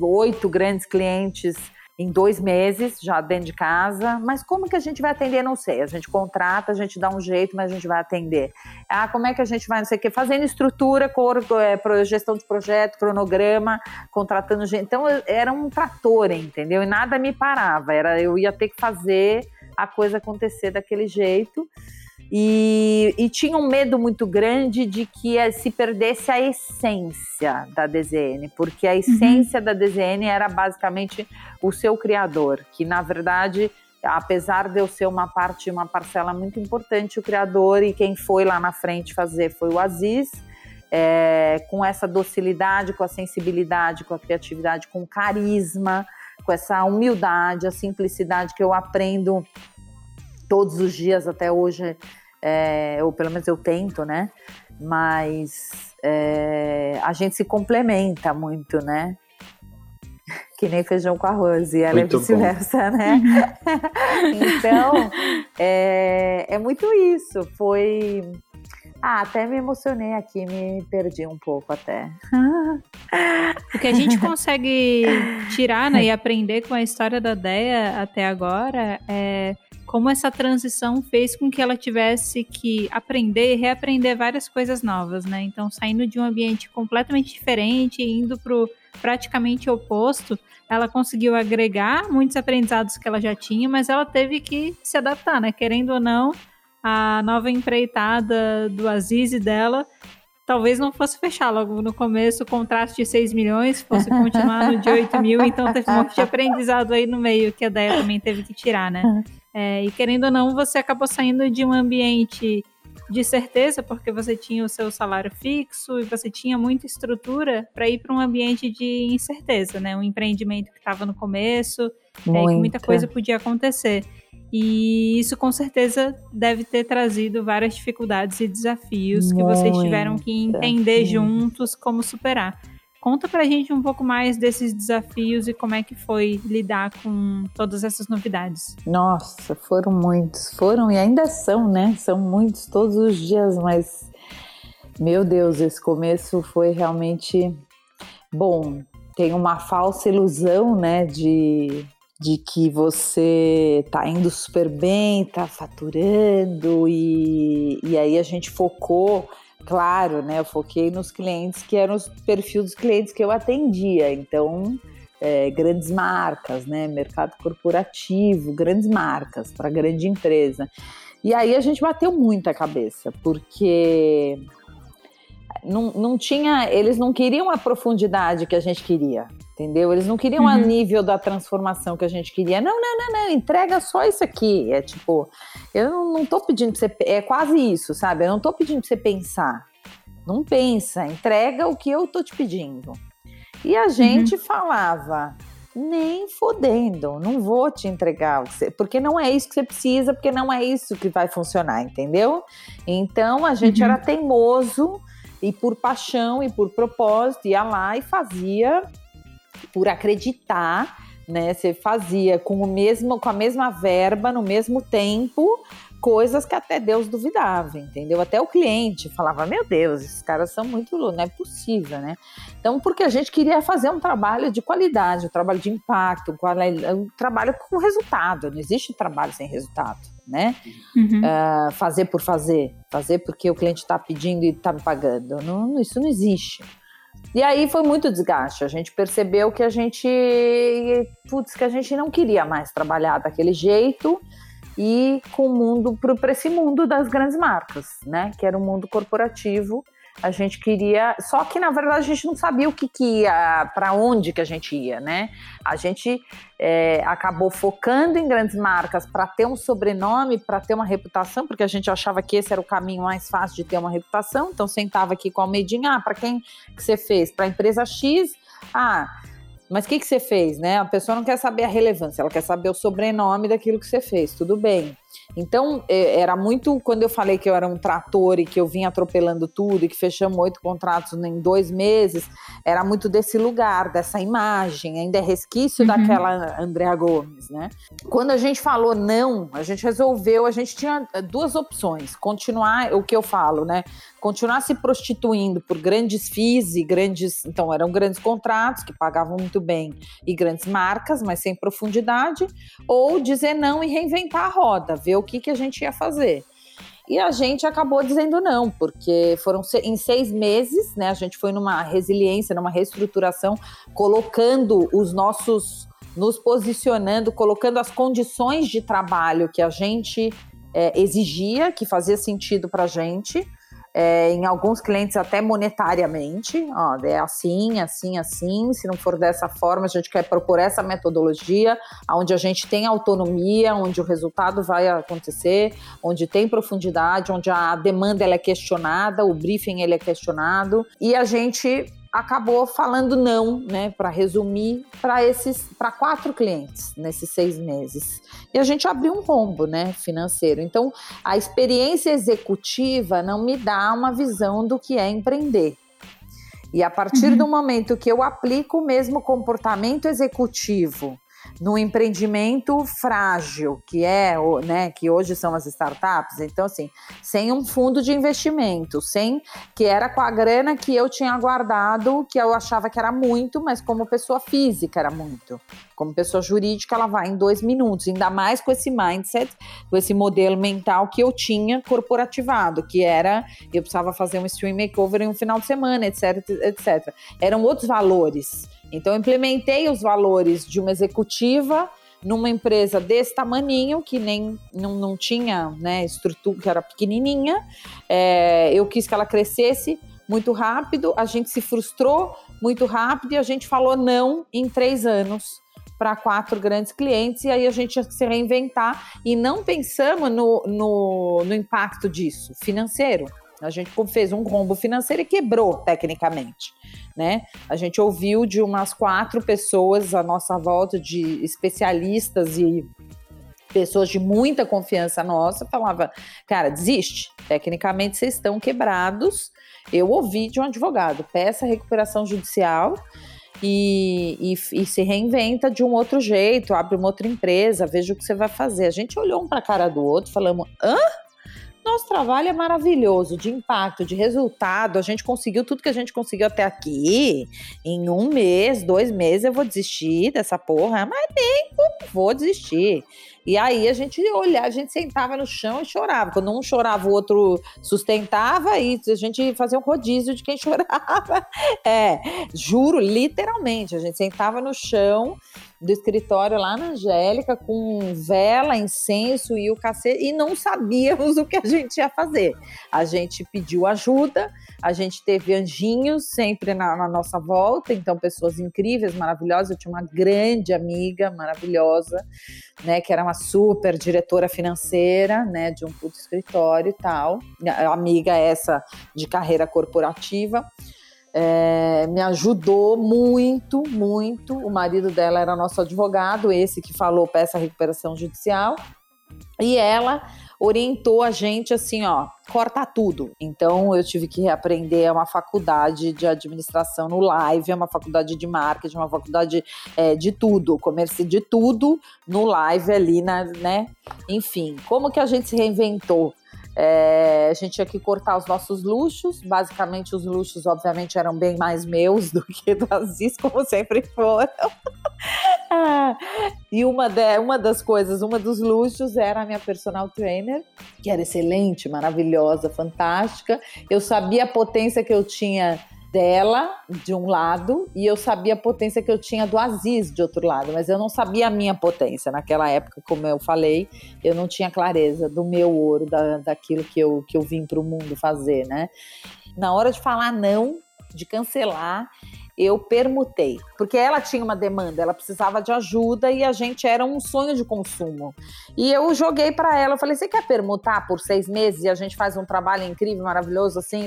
oito grandes clientes em dois meses, já dentro de casa. Mas como que a gente vai atender? Não sei. A gente contrata, a gente dá um jeito, mas a gente vai atender. Ah, como é que a gente vai, não sei o quê, fazendo estrutura, é, gestão de projeto, cronograma, contratando gente. Então, era um trator, entendeu? E nada me parava. Era, eu ia ter que fazer a coisa acontecer daquele jeito. E, e, tinha um medo muito grande de que se perdesse a essência da DZN, porque a essência uhum. da DZN era basicamente o seu criador, que na verdade, apesar de eu ser uma parte, uma parcela muito importante, o criador e quem foi lá na frente fazer foi o Aziz, é, com essa docilidade, com a sensibilidade, com a criatividade, com o carisma, com essa humildade, a simplicidade que eu aprendo todos os dias até hoje é, ou pelo menos eu tento, né? Mas é, a gente se complementa muito, né? Que nem feijão com arroz, e ela é muito é vice-versa, né? então, é, é muito isso. Foi. Ah, até me emocionei aqui, me perdi um pouco até. O que a gente consegue tirar né, e aprender com a história da Deia até agora é como essa transição fez com que ela tivesse que aprender e reaprender várias coisas novas, né? Então, saindo de um ambiente completamente diferente, indo para o praticamente oposto, ela conseguiu agregar muitos aprendizados que ela já tinha, mas ela teve que se adaptar, né? Querendo ou não, a nova empreitada do Aziz e dela talvez não fosse fechar logo no começo o contrato de 6 milhões, fosse continuar no de 8 mil, então teve um monte de aprendizado aí no meio que a Deia também teve que tirar, né? É, e querendo ou não, você acabou saindo de um ambiente de certeza, porque você tinha o seu salário fixo e você tinha muita estrutura para ir para um ambiente de incerteza, né? Um empreendimento que estava no começo, é, que muita coisa podia acontecer. E isso com certeza deve ter trazido várias dificuldades e desafios que vocês tiveram que entender juntos como superar. Conta pra gente um pouco mais desses desafios e como é que foi lidar com todas essas novidades. Nossa, foram muitos. Foram e ainda são, né? São muitos todos os dias, mas meu Deus, esse começo foi realmente bom. Tem uma falsa ilusão, né, de, de que você tá indo super bem, tá faturando e, e aí a gente focou claro, né? Eu foquei nos clientes que eram os perfis dos clientes que eu atendia. Então, é, grandes marcas, né? Mercado corporativo, grandes marcas para grande empresa. E aí a gente bateu muita cabeça, porque não, não tinha, eles não queriam a profundidade que a gente queria, entendeu? Eles não queriam uhum. a nível da transformação que a gente queria. Não, não, não, não, entrega só isso aqui. É tipo, eu não, não tô pedindo pra você, é quase isso, sabe? Eu não tô pedindo pra você pensar. Não pensa, entrega o que eu tô te pedindo. E a gente uhum. falava, nem fodendo, não vou te entregar, porque não é isso que você precisa, porque não é isso que vai funcionar, entendeu? Então a gente uhum. era teimoso e por paixão e por propósito ia lá e fazia por acreditar, né? Você fazia com o mesmo com a mesma verba no mesmo tempo coisas que até Deus duvidava, entendeu? Até o cliente falava: Meu Deus, esses caras são muito não é possível, né? Então, porque a gente queria fazer um trabalho de qualidade, um trabalho de impacto, um trabalho com resultado. Não existe trabalho sem resultado, né? Uhum. Uh, fazer por fazer, fazer porque o cliente está pedindo e está me pagando. Não, isso não existe. E aí foi muito desgaste. A gente percebeu que a gente, putz, que a gente não queria mais trabalhar daquele jeito e com o mundo para esse mundo das grandes marcas, né? Que era o mundo corporativo. A gente queria, só que na verdade a gente não sabia o que, que ia, para onde que a gente ia, né? A gente é, acabou focando em grandes marcas para ter um sobrenome, para ter uma reputação, porque a gente achava que esse era o caminho mais fácil de ter uma reputação. Então sentava aqui com a Almeidinha, ah, para quem que você fez? Para a empresa X? Ah, mas o que, que você fez, né? A pessoa não quer saber a relevância, ela quer saber o sobrenome daquilo que você fez, tudo bem. Então, é, era muito. Quando eu falei que eu era um trator e que eu vinha atropelando tudo e que fechamos oito contratos em dois meses, era muito desse lugar, dessa imagem, ainda é resquício uhum. daquela Andrea Gomes, né? Quando a gente falou não, a gente resolveu, a gente tinha duas opções: continuar, o que eu falo, né? continuar se prostituindo por grandes FIIs e grandes. Então, eram grandes contratos que pagavam muito bem e grandes marcas, mas sem profundidade, ou dizer não e reinventar a roda, ver o que, que a gente ia fazer. E a gente acabou dizendo não, porque foram em seis meses, né? A gente foi numa resiliência, numa reestruturação, colocando os nossos. nos posicionando, colocando as condições de trabalho que a gente é, exigia, que fazia sentido para a gente é, em alguns clientes até monetariamente, ó, é assim, assim, assim, se não for dessa forma, a gente quer propor essa metodologia, onde a gente tem autonomia, onde o resultado vai acontecer, onde tem profundidade, onde a demanda ela é questionada, o briefing ele é questionado, e a gente acabou falando não, né, para resumir, para esses, para quatro clientes nesses seis meses. E a gente abriu um rombo, né, financeiro. Então, a experiência executiva não me dá uma visão do que é empreender. E a partir uhum. do momento que eu aplico o mesmo comportamento executivo no empreendimento frágil, que é, né, que hoje são as startups. Então, assim, sem um fundo de investimento, sem que era com a grana que eu tinha guardado, que eu achava que era muito, mas como pessoa física era muito. Como pessoa jurídica, ela vai em dois minutos, ainda mais com esse mindset, com esse modelo mental que eu tinha corporativado, que era eu precisava fazer um stream makeover em um final de semana, etc, etc. Eram outros valores então, eu implementei os valores de uma executiva numa empresa desse tamaninho, que nem não, não tinha né, estrutura, que era pequenininha. É, eu quis que ela crescesse muito rápido, a gente se frustrou muito rápido e a gente falou não em três anos para quatro grandes clientes, e aí a gente tinha que se reinventar e não pensamos no, no, no impacto disso financeiro. A gente fez um rombo financeiro e quebrou tecnicamente né? A gente ouviu de umas quatro pessoas à nossa volta, de especialistas e pessoas de muita confiança nossa falava, cara, desiste. Tecnicamente vocês estão quebrados. Eu ouvi de um advogado, peça recuperação judicial e, e, e, se reinventa de um outro jeito, abre uma outra empresa, veja o que você vai fazer. A gente olhou um para a cara do outro, falamos, hã? Nosso trabalho é maravilhoso, de impacto, de resultado. A gente conseguiu tudo que a gente conseguiu até aqui. Em um mês, dois meses, eu vou desistir dessa porra. Mas nem vou desistir. E aí a gente olhava, a gente sentava no chão e chorava. Quando um chorava, o outro sustentava e a gente fazia um rodízio de quem chorava. É, juro, literalmente. A gente sentava no chão do escritório lá na Angélica com vela, incenso e o cacete e não sabíamos o que a gente ia fazer. A gente pediu ajuda, a gente teve anjinhos sempre na, na nossa volta, então pessoas incríveis, maravilhosas. Eu tinha uma grande amiga maravilhosa, né, que era uma super diretora financeira, né, de um puto escritório e tal. Amiga essa de carreira corporativa. É, me ajudou muito, muito. O marido dela era nosso advogado, esse que falou peça recuperação judicial. E ela orientou a gente assim, ó, corta tudo. Então eu tive que reaprender é uma faculdade de administração no live, é uma faculdade de marketing, uma faculdade é, de tudo, comércio de tudo no live ali, na, né? Enfim, como que a gente se reinventou? É, a gente tinha que cortar os nossos luxos. Basicamente, os luxos, obviamente, eram bem mais meus do que do Aziz, como sempre foram. ah, e uma, de, uma das coisas, uma dos luxos era a minha personal trainer, que era excelente, maravilhosa, fantástica. Eu sabia a potência que eu tinha dela de um lado e eu sabia a potência que eu tinha do Aziz de outro lado, mas eu não sabia a minha potência naquela época, como eu falei, eu não tinha clareza do meu ouro, da, daquilo que eu, que eu vim para o mundo fazer, né? Na hora de falar não, de cancelar, eu permutei, porque ela tinha uma demanda, ela precisava de ajuda e a gente era um sonho de consumo. E eu joguei para ela, eu falei: você quer permutar por seis meses e a gente faz um trabalho incrível, maravilhoso assim?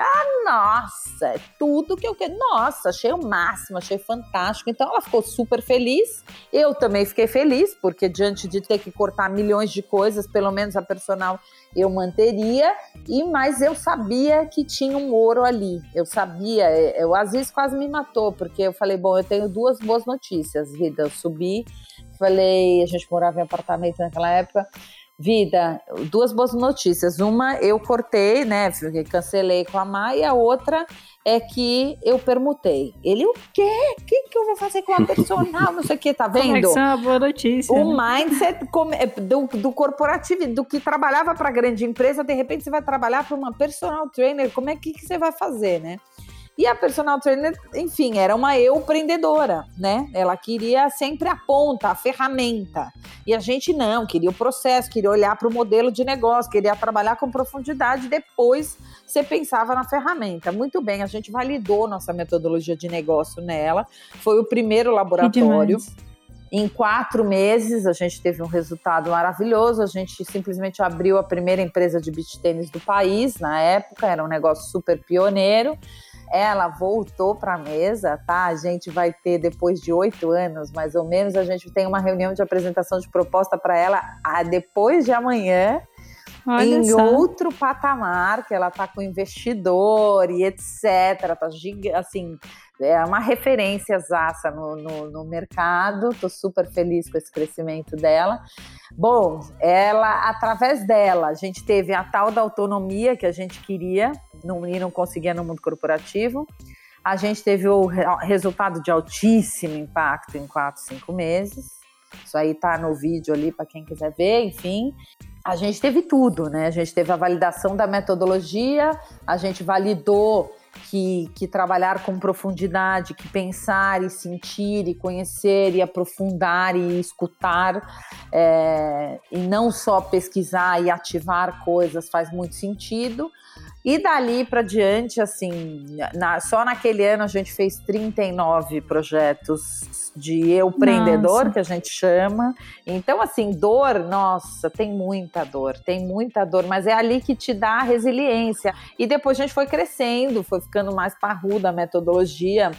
Ah, nossa, é tudo que eu quero. Nossa, achei o máximo, achei fantástico. Então ela ficou super feliz. Eu também fiquei feliz, porque diante de ter que cortar milhões de coisas, pelo menos a personal eu manteria. E mas eu sabia que tinha um ouro ali. Eu sabia, eu às vezes quase me matou, porque eu falei, bom, eu tenho duas boas notícias, vida. Eu subi, falei, a gente morava em apartamento naquela época. Vida, duas boas notícias. Uma, eu cortei, né? Cancelei com a Mai, e a outra é que eu permutei. Ele, o quê? O que, que eu vou fazer com a personal? Não sei o que, tá vendo? Como é que isso é uma boa notícia. O né? mindset do, do corporativo, do que trabalhava para grande empresa, de repente você vai trabalhar para uma personal trainer. Como é que, que você vai fazer, né? E a personal trainer, enfim, era uma eu empreendedora, né? Ela queria sempre a ponta, a ferramenta. E a gente não, queria o processo, queria olhar para o modelo de negócio, queria trabalhar com profundidade. Depois você pensava na ferramenta. Muito bem, a gente validou nossa metodologia de negócio nela. Foi o primeiro laboratório. Em quatro meses, a gente teve um resultado maravilhoso. A gente simplesmente abriu a primeira empresa de beach tênis do país na época, era um negócio super pioneiro ela voltou para a mesa, tá? A gente vai ter, depois de oito anos, mais ou menos, a gente tem uma reunião de apresentação de proposta para ela a, depois de amanhã. Olha em só. outro patamar, que ela tá com investidor e etc. Tá assim, é uma referência zaça no, no, no, mercado. Tô super feliz com esse crescimento dela. Bom, ela, através dela, a gente teve a tal da autonomia que a gente queria não, e não conseguia no mundo corporativo. A gente teve o resultado de altíssimo impacto em quatro, cinco meses. Isso aí tá no vídeo ali para quem quiser ver, enfim. A gente teve tudo, né? A gente teve a validação da metodologia, a gente validou que, que trabalhar com profundidade, que pensar e sentir e conhecer e aprofundar e escutar é, e não só pesquisar e ativar coisas faz muito sentido. E dali para diante, assim, na, só naquele ano a gente fez 39 projetos de eu empreendedor, nossa. que a gente chama. Então, assim, dor, nossa, tem muita dor, tem muita dor, mas é ali que te dá a resiliência. E depois a gente foi crescendo, foi ficando mais parruda a metodologia,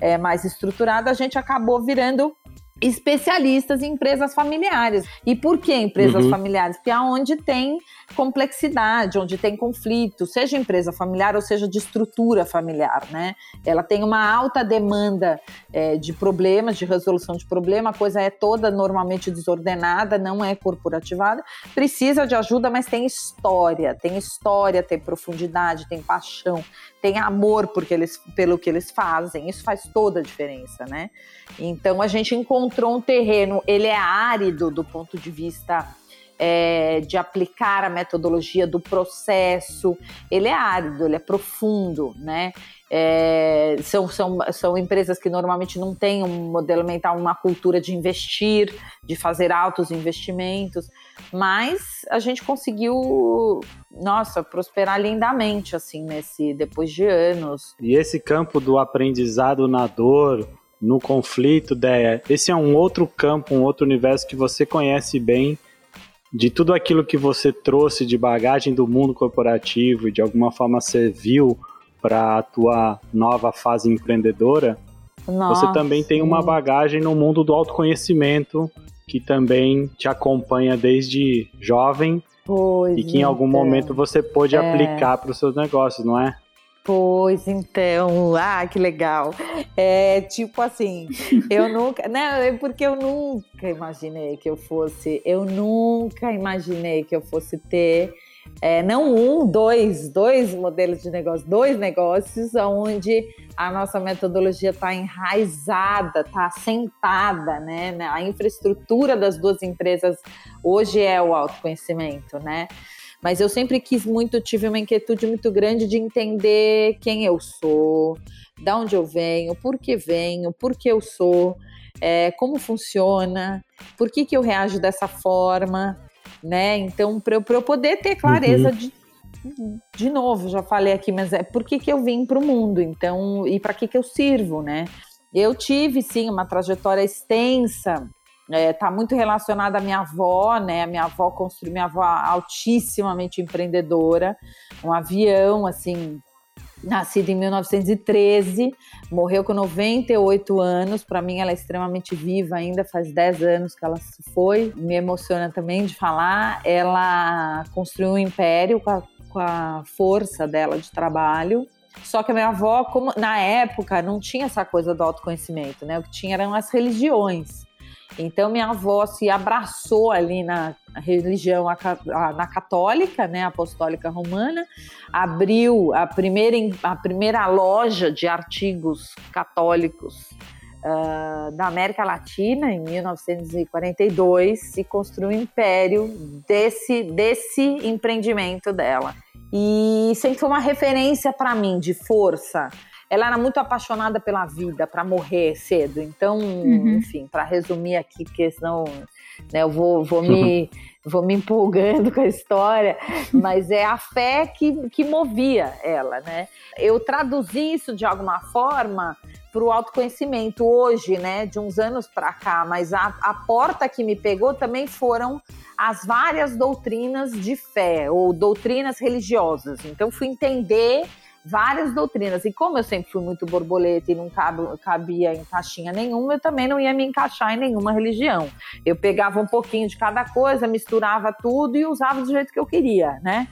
é, mais estruturada, a gente acabou virando especialistas em empresas familiares. E por que empresas uhum. familiares? Porque é onde tem complexidade, onde tem conflito, seja empresa familiar ou seja de estrutura familiar, né? Ela tem uma alta demanda é, de problemas, de resolução de problema, a coisa é toda normalmente desordenada, não é corporativada, precisa de ajuda, mas tem história, tem história, tem profundidade, tem paixão, tem amor porque eles, pelo que eles fazem, isso faz toda a diferença, né? Então a gente encontrou um terreno, ele é árido do ponto de vista é, de aplicar a metodologia do processo, ele é árido, ele é profundo, né? É, são, são, são empresas que normalmente não têm um modelo mental, uma cultura de investir, de fazer altos investimentos, mas a gente conseguiu, nossa, prosperar lindamente, assim, nesse, depois de anos. E esse campo do aprendizado na dor, no conflito, Deia, esse é um outro campo, um outro universo que você conhece bem de tudo aquilo que você trouxe de bagagem do mundo corporativo e de alguma forma serviu para a tua nova fase empreendedora, Nossa. você também tem uma bagagem no mundo do autoconhecimento que também te acompanha desde jovem pois e que em algum então, momento você pôde é. aplicar para os seus negócios, não é? Pois então, ah, que legal. É tipo assim, eu nunca, não, é porque eu nunca imaginei que eu fosse, eu nunca imaginei que eu fosse ter é, não um, dois, dois modelos de negócio, dois negócios onde a nossa metodologia está enraizada, está assentada, né? A infraestrutura das duas empresas hoje é o autoconhecimento, né? Mas eu sempre quis muito, tive uma inquietude muito grande de entender quem eu sou, da onde eu venho, por que venho, por que eu sou, é, como funciona, por que, que eu reajo dessa forma, né? Então, para eu, eu poder ter clareza uhum. de de novo, já falei aqui, mas é por que, que eu vim para o mundo, então, e para que, que eu sirvo, né? Eu tive, sim, uma trajetória extensa está é, tá muito relacionada à minha avó, né? A minha avó construiu, minha avó altíssimamente empreendedora, um avião, assim, nascido em 1913, morreu com 98 anos. Para mim, ela é extremamente viva ainda, faz 10 anos que ela se foi. Me emociona também de falar. Ela construiu um império com a, com a força dela de trabalho. Só que a minha avó, como na época, não tinha essa coisa do autoconhecimento, né? O que tinha eram as religiões. Então minha avó se abraçou ali na religião na católica, né, apostólica romana, abriu a primeira a primeira loja de artigos católicos uh, da América Latina em 1942 e construiu um império desse desse empreendimento dela. E sempre foi uma referência para mim de força ela era muito apaixonada pela vida, para morrer cedo. Então, uhum. enfim, para resumir aqui, porque senão né, eu vou, vou me vou me empolgando com a história, mas é a fé que, que movia ela, né? Eu traduzi isso de alguma forma para o autoconhecimento hoje, né, de uns anos para cá, mas a, a porta que me pegou também foram as várias doutrinas de fé ou doutrinas religiosas. Então fui entender várias doutrinas. E como eu sempre fui muito borboleta e não cabia em caixinha nenhuma, eu também não ia me encaixar em nenhuma religião. Eu pegava um pouquinho de cada coisa, misturava tudo e usava do jeito que eu queria, né?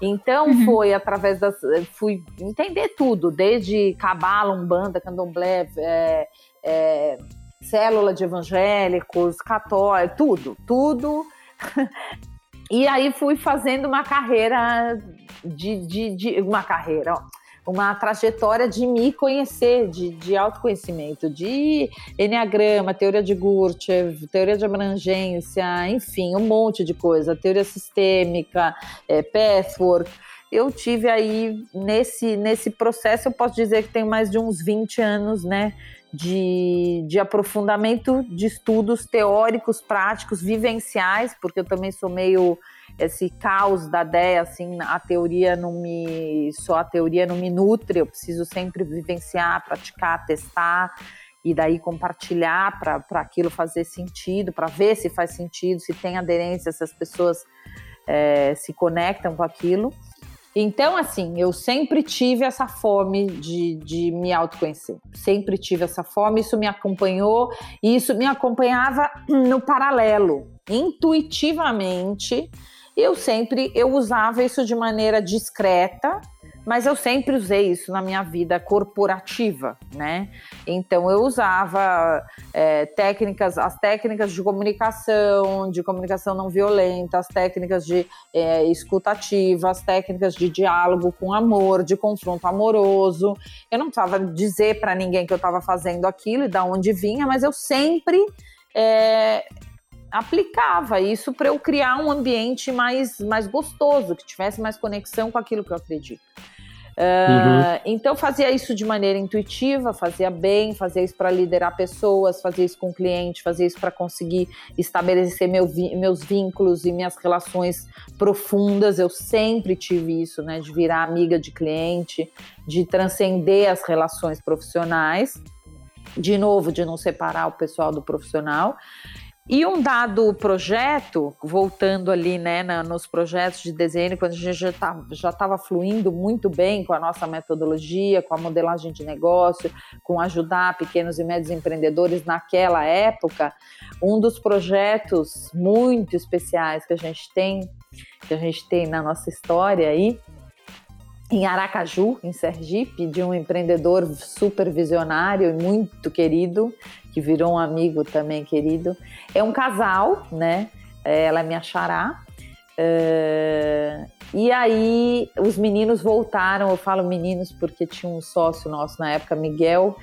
Então uhum. foi através das. fui entender tudo, desde cabala, umbanda, candomblé, é, é, célula de evangélicos, católicos, tudo, tudo. E aí fui fazendo uma carreira de, de, de uma carreira, ó, uma trajetória de me conhecer, de, de autoconhecimento, de Enneagrama, teoria de Gurdjieff, teoria de abrangência, enfim, um monte de coisa, teoria sistêmica, é, pathwork. Eu tive aí, nesse, nesse processo, eu posso dizer que tenho mais de uns 20 anos, né, de, de aprofundamento de estudos teóricos, práticos, vivenciais, porque eu também sou meio esse caos da ideia, assim, a teoria não me. Só a teoria não me nutre, eu preciso sempre vivenciar, praticar, testar e daí compartilhar para aquilo fazer sentido, para ver se faz sentido, se tem aderência, se as pessoas é, se conectam com aquilo. Então, assim, eu sempre tive essa fome de, de me autoconhecer. Sempre tive essa fome, isso me acompanhou e isso me acompanhava no paralelo, intuitivamente. Eu sempre eu usava isso de maneira discreta, mas eu sempre usei isso na minha vida corporativa, né? Então eu usava é, técnicas, as técnicas de comunicação, de comunicação não violenta, as técnicas de é, escutativa, as técnicas de diálogo com amor, de confronto amoroso. Eu não precisava dizer para ninguém que eu estava fazendo aquilo e da onde vinha, mas eu sempre é, aplicava isso para eu criar um ambiente mais, mais gostoso, que tivesse mais conexão com aquilo que eu acredito. Uh, Então fazia isso de maneira intuitiva, fazia bem, fazia isso para liderar pessoas, fazia isso com cliente, fazia isso para conseguir estabelecer meu, meus vínculos e minhas relações profundas. Eu sempre tive isso, né, de virar amiga de cliente, de transcender as relações profissionais, de novo, de não separar o pessoal do profissional. E um dado projeto, voltando ali né, na, nos projetos de desenho, quando a gente já estava já fluindo muito bem com a nossa metodologia, com a modelagem de negócio, com ajudar pequenos e médios empreendedores naquela época, um dos projetos muito especiais que a gente tem, que a gente tem na nossa história aí, em Aracaju, em Sergipe, de um empreendedor super visionário e muito querido, que virou um amigo também querido. É um casal, né? É, ela minha xará. É... E aí os meninos voltaram, eu falo meninos porque tinha um sócio nosso na época, Miguel,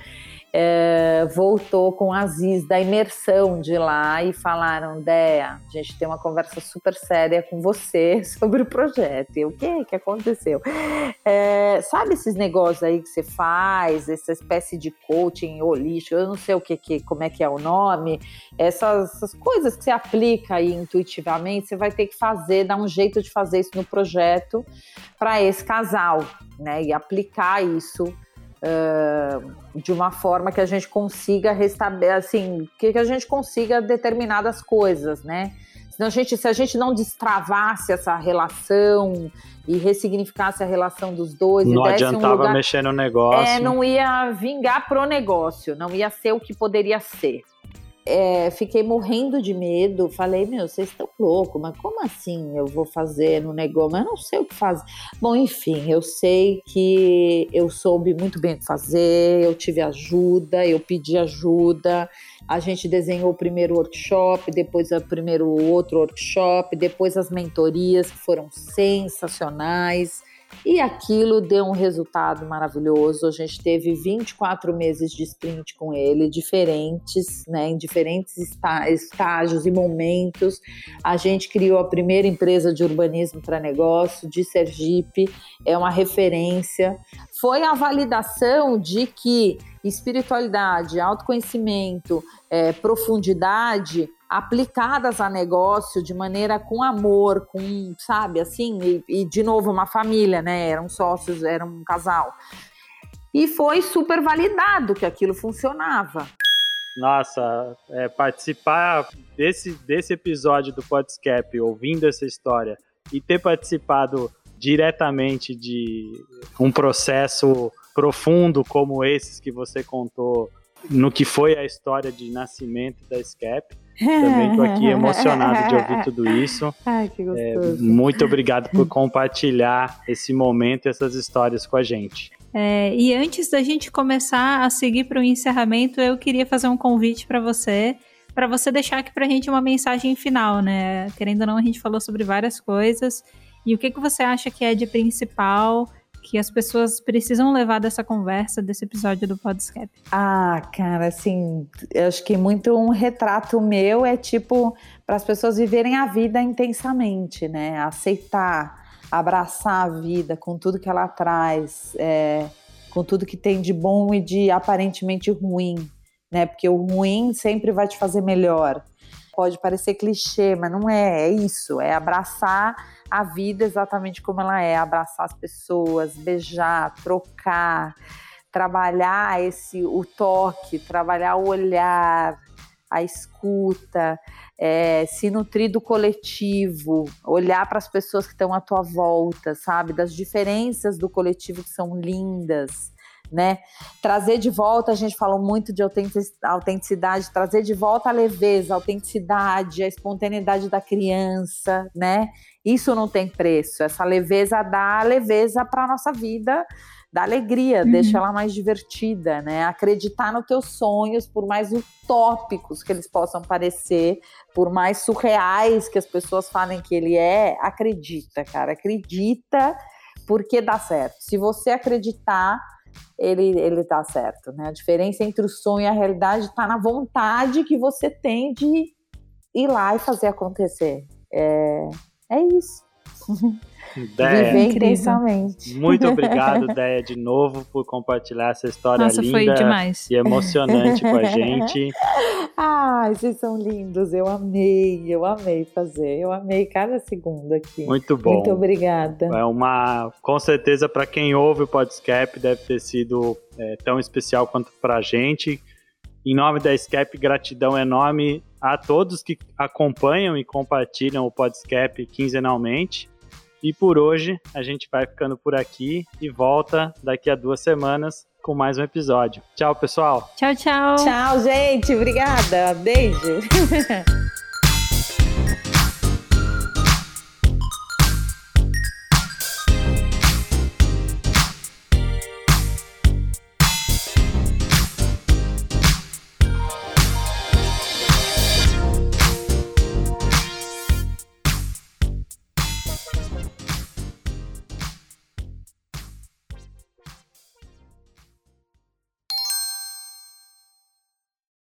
é, voltou com a Aziz da imersão de lá e falaram: Dea, a gente tem uma conversa super séria com você sobre o projeto. E o que que aconteceu? É, sabe esses negócios aí que você faz, essa espécie de coaching holístico, eu não sei o que, que como é que é o nome, essas, essas coisas que você aplica aí intuitivamente, você vai ter que fazer, dar um jeito de fazer isso no projeto para esse casal, né? E aplicar isso de uma forma que a gente consiga restabelecer, assim, que, que a gente consiga determinadas coisas, né? Senão a gente, se a gente não destravasse essa relação e ressignificasse a relação dos dois, não adiantava um lugar, mexer no negócio, é, não ia vingar pro negócio, não ia ser o que poderia ser é, fiquei morrendo de medo. Falei, meu, vocês estão loucos, mas como assim eu vou fazer no negócio? Mas eu não sei o que fazer. Bom, enfim, eu sei que eu soube muito bem o que fazer, eu tive ajuda, eu pedi ajuda. A gente desenhou o primeiro workshop, depois o primeiro outro workshop, depois as mentorias que foram sensacionais. E aquilo deu um resultado maravilhoso. A gente teve 24 meses de sprint com ele, diferentes, né, em diferentes estágios e momentos. A gente criou a primeira empresa de urbanismo para negócio de Sergipe, é uma referência. Foi a validação de que espiritualidade, autoconhecimento, é, profundidade aplicadas a negócio de maneira com amor, com, sabe, assim, e, e, de novo uma família, né? Eram sócios, eram um casal. E foi super validado que aquilo funcionava. Nossa, é, participar desse, desse episódio do Podscap, ouvindo essa história e ter participado diretamente de um processo profundo como esses que você contou no que foi a história de nascimento da SCAP. Também estou aqui emocionado de ouvir tudo isso. Ai, que é, gostoso. É, muito obrigado por compartilhar esse momento, essas histórias com a gente. É, e antes da gente começar a seguir para o encerramento, eu queria fazer um convite para você, para você deixar aqui para a gente uma mensagem final, né? Querendo ou não, a gente falou sobre várias coisas. E o que, que você acha que é de principal que as pessoas precisam levar dessa conversa, desse episódio do Podscap? Ah, cara, assim, eu acho que muito um retrato meu é tipo para as pessoas viverem a vida intensamente, né? Aceitar, abraçar a vida com tudo que ela traz, é, com tudo que tem de bom e de aparentemente ruim, né? Porque o ruim sempre vai te fazer melhor. Pode parecer clichê, mas não é, é isso, é abraçar a vida exatamente como ela é, abraçar as pessoas, beijar, trocar, trabalhar esse o toque, trabalhar o olhar, a escuta, é, se nutrir do coletivo, olhar para as pessoas que estão à tua volta, sabe? Das diferenças do coletivo que são lindas, né? Trazer de volta, a gente falou muito de autenticidade, trazer de volta a leveza, a autenticidade, a espontaneidade da criança, né? Isso não tem preço. Essa leveza dá leveza para a nossa vida dá alegria, uhum. deixa ela mais divertida, né? Acreditar nos teus sonhos, por mais utópicos que eles possam parecer, por mais surreais que as pessoas falem que ele é, acredita, cara, acredita porque dá certo. Se você acreditar, ele, ele dá certo, né? A diferença entre o sonho e a realidade está na vontade que você tem de ir lá e fazer acontecer. É, é isso. Deia, Viver intensamente. Muito obrigado, Deia, de novo por compartilhar essa história Nossa, linda foi demais. e emocionante com a gente. Ai, vocês são lindos, eu amei, eu amei fazer, eu amei cada segundo aqui. Muito bom. Muito obrigada. É uma, com certeza, para quem ouve o Podscape, deve ter sido é, tão especial quanto para a gente. Em nome da Scape, gratidão enorme a todos que acompanham e compartilham o Podscape quinzenalmente. E por hoje a gente vai ficando por aqui e volta daqui a duas semanas com mais um episódio. Tchau, pessoal. Tchau, tchau. Tchau, gente. Obrigada. Beijo.